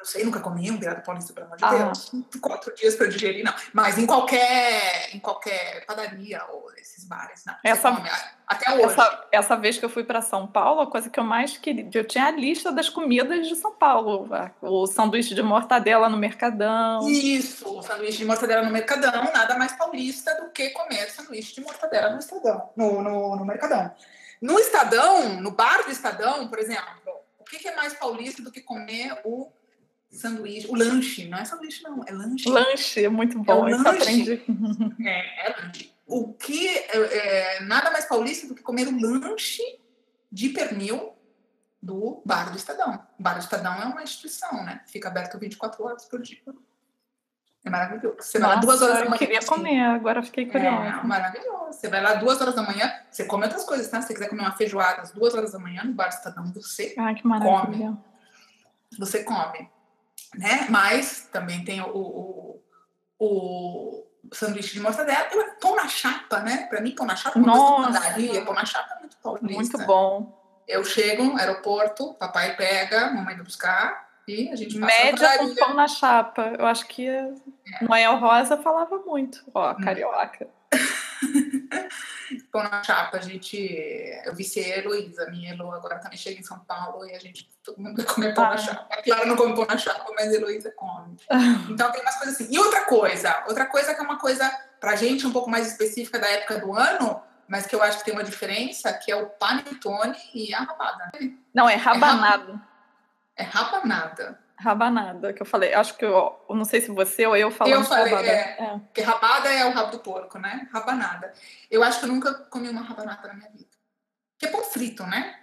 Não sei, nunca comi um virado paulista, pelo amor de ah. Deus. Quatro dias para digerir, não. Mas em qualquer, em qualquer padaria ou esses bares, não. Essa, come, até hoje. Essa, essa vez que eu fui para São Paulo, a coisa que eu mais queria. Eu tinha a lista das comidas de São Paulo. O sanduíche de mortadela no Mercadão. Isso, sanduíche de mortadela no Mercadão, nada mais paulista do que comer sanduíche de mortadela no Estadão, no, no, no Mercadão. No Estadão, no bar do Estadão, por exemplo, o que, que é mais paulista do que comer o sanduíche, o lanche, não é sanduíche, não, é lanche. Lanche, é muito bom, é lanche. É, é lanche. O que é, é, nada mais paulista do que comer o lanche de pernil do Bar do Estadão. O Bar do Estadão é uma instituição, né? Fica aberto 24 horas por dia. É maravilhoso. Você Nossa, vai lá duas horas da manhã. Eu queria comer, agora fiquei curiosa. É maravilhoso. Você vai lá duas horas da manhã, você come outras coisas, tá? Se você quiser comer uma feijoada às duas horas da manhã no Bar do Estadão, você Ai, que maravilha. come. Você come né? Mas também tem o, o, o sanduíche de mortadela e pão na chapa, né? Para mim, pão na chapa é uma Nossa. pão na chapa é muito paulista. Muito bom. Eu chego no aeroporto, papai pega, mamãe vai buscar e a gente Média com pão na chapa. Eu acho que é. Noel Rosa falava muito. Ó, hum. carioca. pão na chapa, a gente. Eu viciei a Heloísa, minha Elo agora também chega em São Paulo e a gente. Todo mundo vai comer pão ah. na chapa. A Clara não come pão na chapa, mas a Heloísa come. Então tem umas coisas assim. E outra coisa, outra coisa que é uma coisa pra gente um pouco mais específica da época do ano, mas que eu acho que tem uma diferença, que é o panetone e a rabada. Não, é rabanado. É, rabanada rabanada, que eu falei. Acho que eu, eu não sei se você ou eu falamos Eu falei, rabada. É, é. Porque rabada é o rabo do porco, né? Rabanada. Eu acho que eu nunca comi uma rabanada na minha vida. Que é pão frito, né?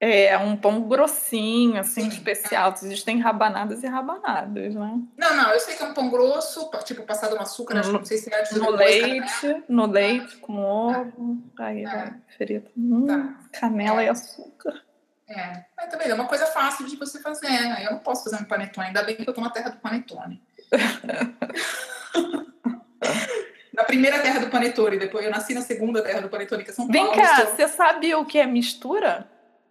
É, um pão grossinho, assim, Sim, especial. É. Existem rabanadas e rabanadas, né? Não, não, eu sei que é um pão grosso, tipo, passado no açúcar, no, acho que não sei se é No leite, no leite, com ovo, tá. aí é. vai frito. Hum, tá. Canela é. e açúcar. É, mas também é uma coisa fácil de você fazer. Né? Eu não posso fazer um panetone, ainda bem que eu tô na terra do panetone. na primeira terra do panetone, depois eu nasci na segunda terra do panetone, que é São Paulo. Vem cá, você sabe o que é mistura?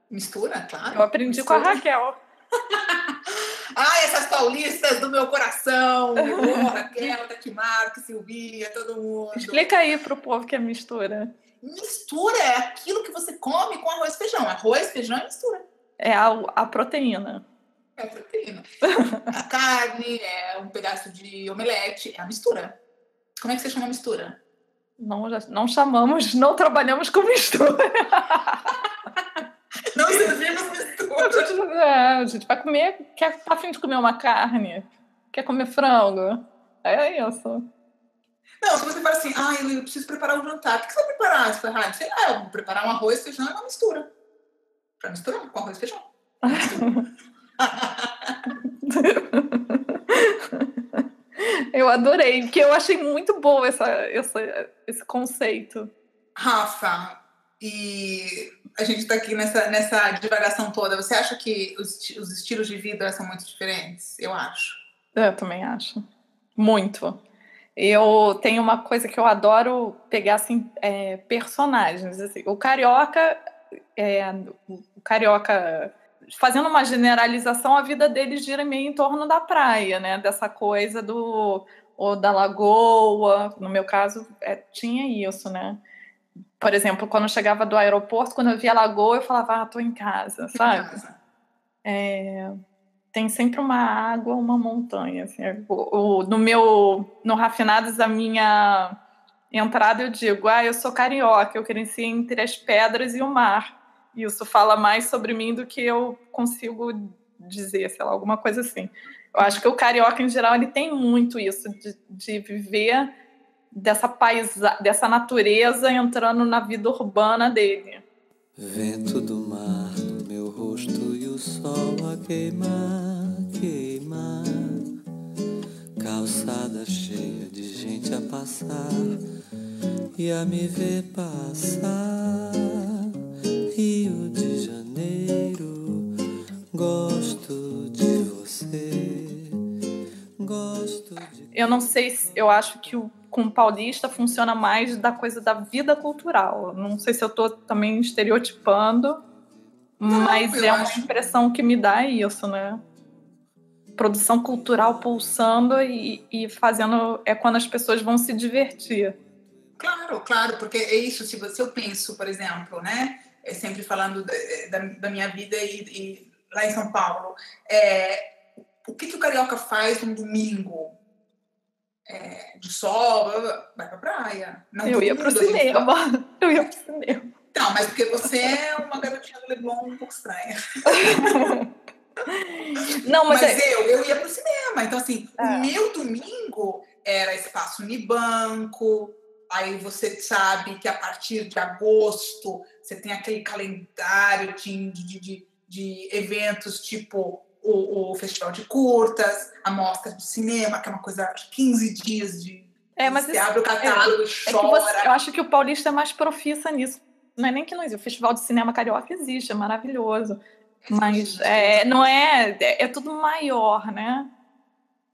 Mistura, claro. Eu aprendi mistura. com a Raquel. Ai, essas paulistas do meu coração! Oh, Raquel, Tati Marques, Silvia, todo mundo. Explica aí pro povo que é mistura mistura é aquilo que você come com arroz e feijão. Arroz, feijão e mistura. É a, a proteína. É a proteína. a carne, é um pedaço de omelete, é a mistura. Como é que você chama a mistura? Não, não chamamos, não trabalhamos com mistura. não servimos mistura. É, a gente vai comer, quer tá afim de comer uma carne, quer comer frango. É isso. Não, se você fala assim, ah, eu preciso preparar um jantar, o que você vai preparar? Você fala, ah, sei lá, eu vou preparar um arroz, feijão e uma mistura. Pra misturar com arroz e feijão. eu adorei, porque eu achei muito bom essa, essa, esse conceito. Rafa, e a gente está aqui nessa, nessa divagação toda. Você acha que os, os estilos de vida são muito diferentes? Eu acho. Eu também acho. Muito. Eu tenho uma coisa que eu adoro pegar assim é, personagens. Assim, o carioca, é, o carioca, fazendo uma generalização, a vida dele gira meio em torno da praia, né? Dessa coisa do ou da lagoa. No meu caso, é, tinha isso, né? Por exemplo, quando eu chegava do aeroporto, quando eu via a lagoa, eu falava, ah, tô em casa, sabe? É, tem sempre uma água, uma montanha. Assim. O, o, no meu, no Rafinados, a minha entrada eu digo, ah, eu sou carioca, eu cresci entre as pedras e o mar. Isso fala mais sobre mim do que eu consigo dizer, sei lá, alguma coisa assim. Eu acho que o carioca, em geral, ele tem muito isso, de, de viver dessa paisa, dessa natureza entrando na vida urbana dele. Vento do mar queimar, queimar. Calçada cheia de gente a passar e a me ver passar. Rio de Janeiro, gosto de você, gosto de. Eu não sei se eu acho que o com paulista funciona mais da coisa da vida cultural. Não sei se eu estou também estereotipando, não, mas é uma acho... impressão que me dá isso, né? Produção cultural pulsando e, e fazendo é quando as pessoas vão se divertir. Claro, claro, porque é isso. Se você eu penso, por exemplo, né? É sempre falando da, da minha vida e, e, lá em São Paulo, é, o que, que o carioca faz num domingo? É, de sol, vai pra praia. Não eu ia pro cinema. Eu ia pro cinema. Não, mas porque você é uma garotinha do Leblon um pouco estranha. Não, mas, mas é... eu, eu ia pro cinema. Então, assim, é. o meu domingo era espaço Unibanco. Aí você sabe que a partir de agosto você tem aquele calendário de, de, de, de eventos tipo o, o, Festival de Curtas, a Mostra de Cinema, que é uma coisa de 15 dias de. É, mas você isso, abre o catálogo é, e chora. É você, eu acho que o paulista é mais profissa nisso. Não é nem que não existe. O Festival de Cinema Carioca existe, é maravilhoso. Mas é, não é, é, é. tudo maior, né?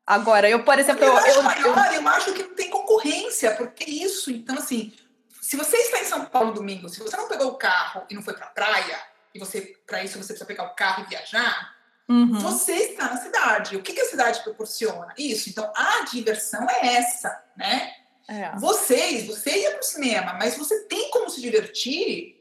Agora, eu, por exemplo. Eu, eu, eu, maior, eu acho que não tem concorrência, porque isso. Então, assim, se você está em São Paulo domingo, se você não pegou o carro e não foi para a praia, e você, para isso, você precisa pegar o carro e viajar, Uhum. Você está na cidade. O que, que, a cidade proporciona? Isso. Então, a diversão é essa, né? É. Vocês, você ia para o cinema, mas você tem como se divertir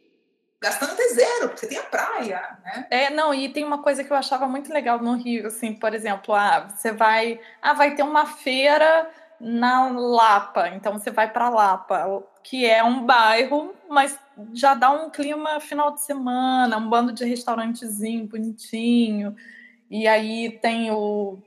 gastando até zero, porque você tem a praia, né? É, não, e tem uma coisa que eu achava muito legal no Rio, assim, por exemplo, ah, você vai, ah, vai ter uma feira na Lapa, então você vai para Lapa, que é um bairro, mas já dá um clima final de semana, um bando de restaurantezinho bonitinho. E aí tem o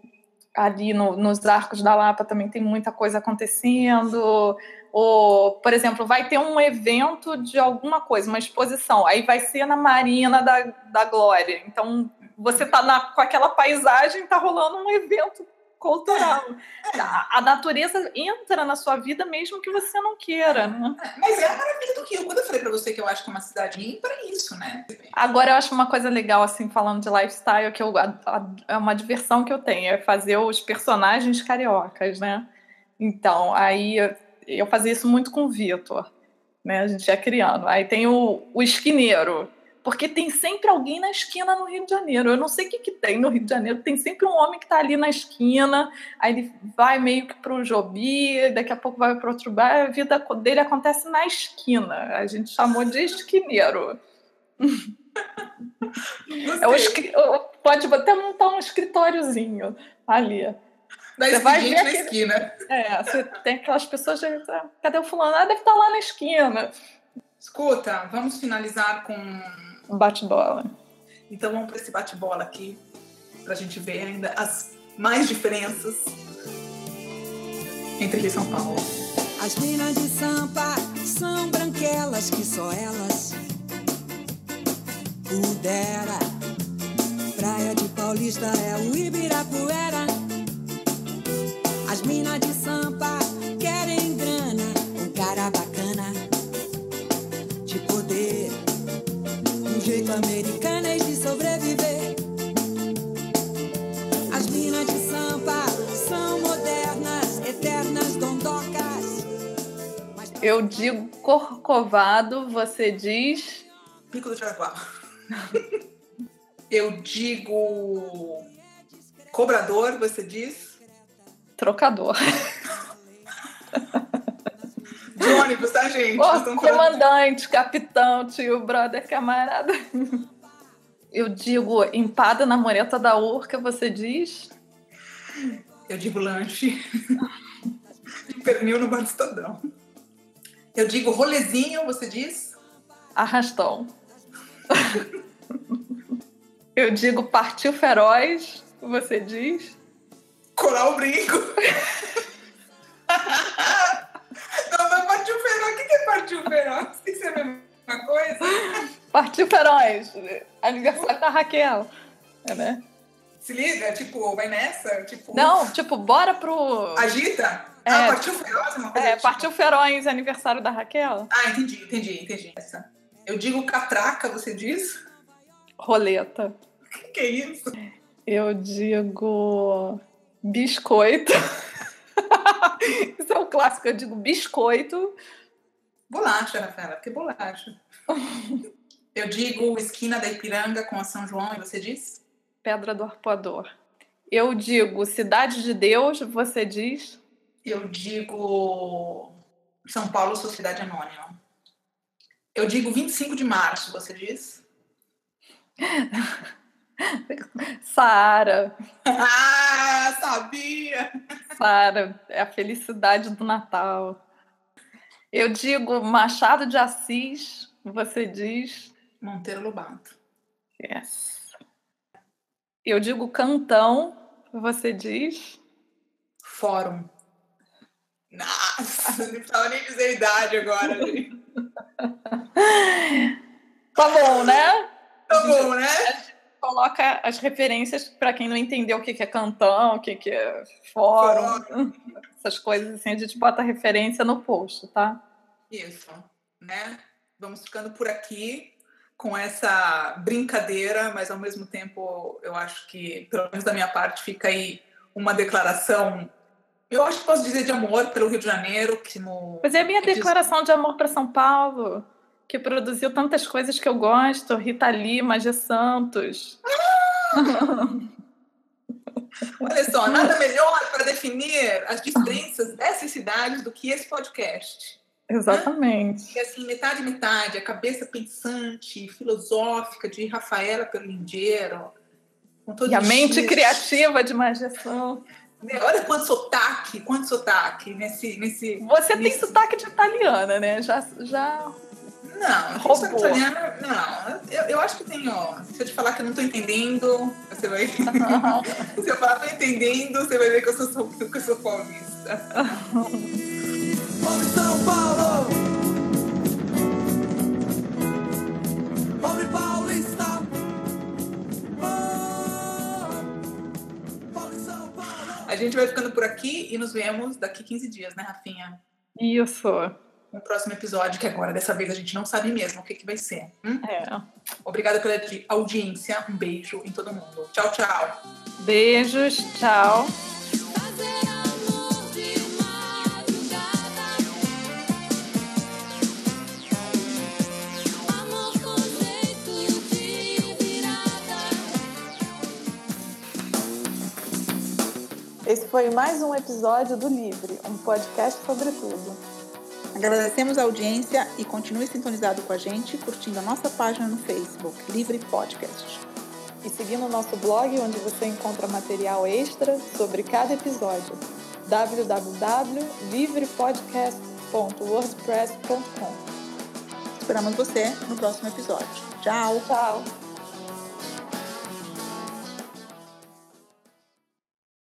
ali no, nos arcos da Lapa também tem muita coisa acontecendo. Ou, por exemplo, vai ter um evento de alguma coisa, uma exposição, aí vai ser na Marina da, da Glória. Então, você está com aquela paisagem, está rolando um evento cultural. A, a, natureza entra na sua vida mesmo que você não queira, né? Mas é a maravilha do Rio. Quando eu falei para você que eu acho que é uma cidade ímpar, é isso, né? Agora eu acho uma coisa legal, assim, falando de lifestyle, que eu, a, a, é uma diversão que eu tenho, é fazer os personagens cariocas, né? Então, aí eu, eu fazia isso muito com o Vitor, né? A gente ia criando. Aí tem o, o esquineiro, porque tem sempre alguém na esquina no Rio de Janeiro. Eu não sei o que, que tem no Rio de Janeiro. Tem sempre um homem que está ali na esquina, aí ele vai meio que para o Jobi, daqui a pouco vai para outro bar. A vida dele acontece na esquina. A gente chamou de esquineiro. É o, pode até montar um escritóriozinho ali. Da você vai ver na esquina. É, você tem aquelas pessoas. Cadê o fulano? Ah, deve estar lá na esquina. Escuta, vamos finalizar com Bate-bola. Então vamos para esse bate-bola aqui, para a gente ver ainda as mais diferenças entre Rio e São Paulo. As minas de Sampa são branquelas que só elas pudera. Praia de Paulista é o Ibirapuera. As minas de Sampa querem grana, americanas de sobreviver. As minas de Sampa são modernas, eternas dondocas. Eu digo corcovado, você diz. Pico do Jaraguá. Eu digo cobrador, você diz? Trocador. de ônibus, tá, gente? Oh, comandante, capitão, tio, brother, camarada. Eu digo empada na moreta da urca, você diz? Eu digo lanche. Pernil no Estadão. Eu digo rolezinho, você diz? Arrastão. Eu digo partiu feroz, você diz? Coral brinco. Não, mas partiu feroz. O que é partiu feroz? Tem que ser a mesma coisa? Partiu feroz. Aniversário da Raquel. É, né? Se liga, tipo, vai nessa? Tipo... Não, tipo, bora pro. Agita? É, ah, partiu feroz? Uma coisa é, tipo... partiu feroz, aniversário da Raquel. Ah, entendi, entendi, entendi. Essa. Eu digo catraca, você diz? Roleta. O que, que é isso? Eu digo biscoito. Isso é um clássico, eu digo biscoito. Bolacha, Rafaela, porque bolacha. Eu digo esquina da Ipiranga com a São João e você diz? Pedra do Arpoador. Eu digo Cidade de Deus, você diz? Eu digo São Paulo Sociedade Anônima. Eu digo 25 de março, você diz? Sara. ah, sabia! Sara, é a felicidade do Natal. Eu digo Machado de Assis, você diz? Monteiro Lobato. Yes. Eu digo Cantão, você diz? Fórum. Nossa, não precisava nem dizer idade agora, gente. Tá bom, né? Tá bom, né? Coloca as referências para quem não entendeu o que que é cantão, o que que é fórum, essas coisas assim, a gente bota a referência no post, tá? Isso, né? Vamos ficando por aqui com essa brincadeira, mas ao mesmo tempo eu acho que, pelo menos da minha parte, fica aí uma declaração. Eu acho que posso dizer de amor pelo Rio de Janeiro, que no. Mas é a minha declaração de amor para São Paulo, que produziu tantas coisas que eu gosto, Rita Lee, Magia Santos. Olha só, nada melhor para definir as diferenças dessas cidades do que esse podcast. Exatamente. Que assim, metade, metade, a cabeça pensante, filosófica de Rafaela Perlingeiro. E a mente criativa de Magia Santos. Olha quanto sotaque, quanto sotaque nesse. nesse Você nesse... tem sotaque de italiana, né? Já. já... Não, Roubou. italiana, não. Eu, eu acho que tem, ó. Se eu te falar que eu não tô entendendo, você vai. se eu falar que tô entendendo, você vai ver que eu sou, que eu sou paulista. Pobre São Paulo! Pobre paulista! Pobre São Paulo! A gente vai ficando por aqui e nos vemos daqui 15 dias, né, Rafinha? Isso. No próximo episódio, que agora dessa vez a gente não sabe mesmo o que, que vai ser. Hum? É. Obrigada pela audiência. Um beijo em todo mundo. Tchau, tchau. Beijos, tchau. Esse foi mais um episódio do Livre, um podcast sobre tudo. Agradecemos a audiência e continue sintonizado com a gente, curtindo a nossa página no Facebook, Livre Podcast. E seguindo o nosso blog, onde você encontra material extra sobre cada episódio. www.livrepodcast.wordpress.com Esperamos você no próximo episódio. Tchau! Tchau!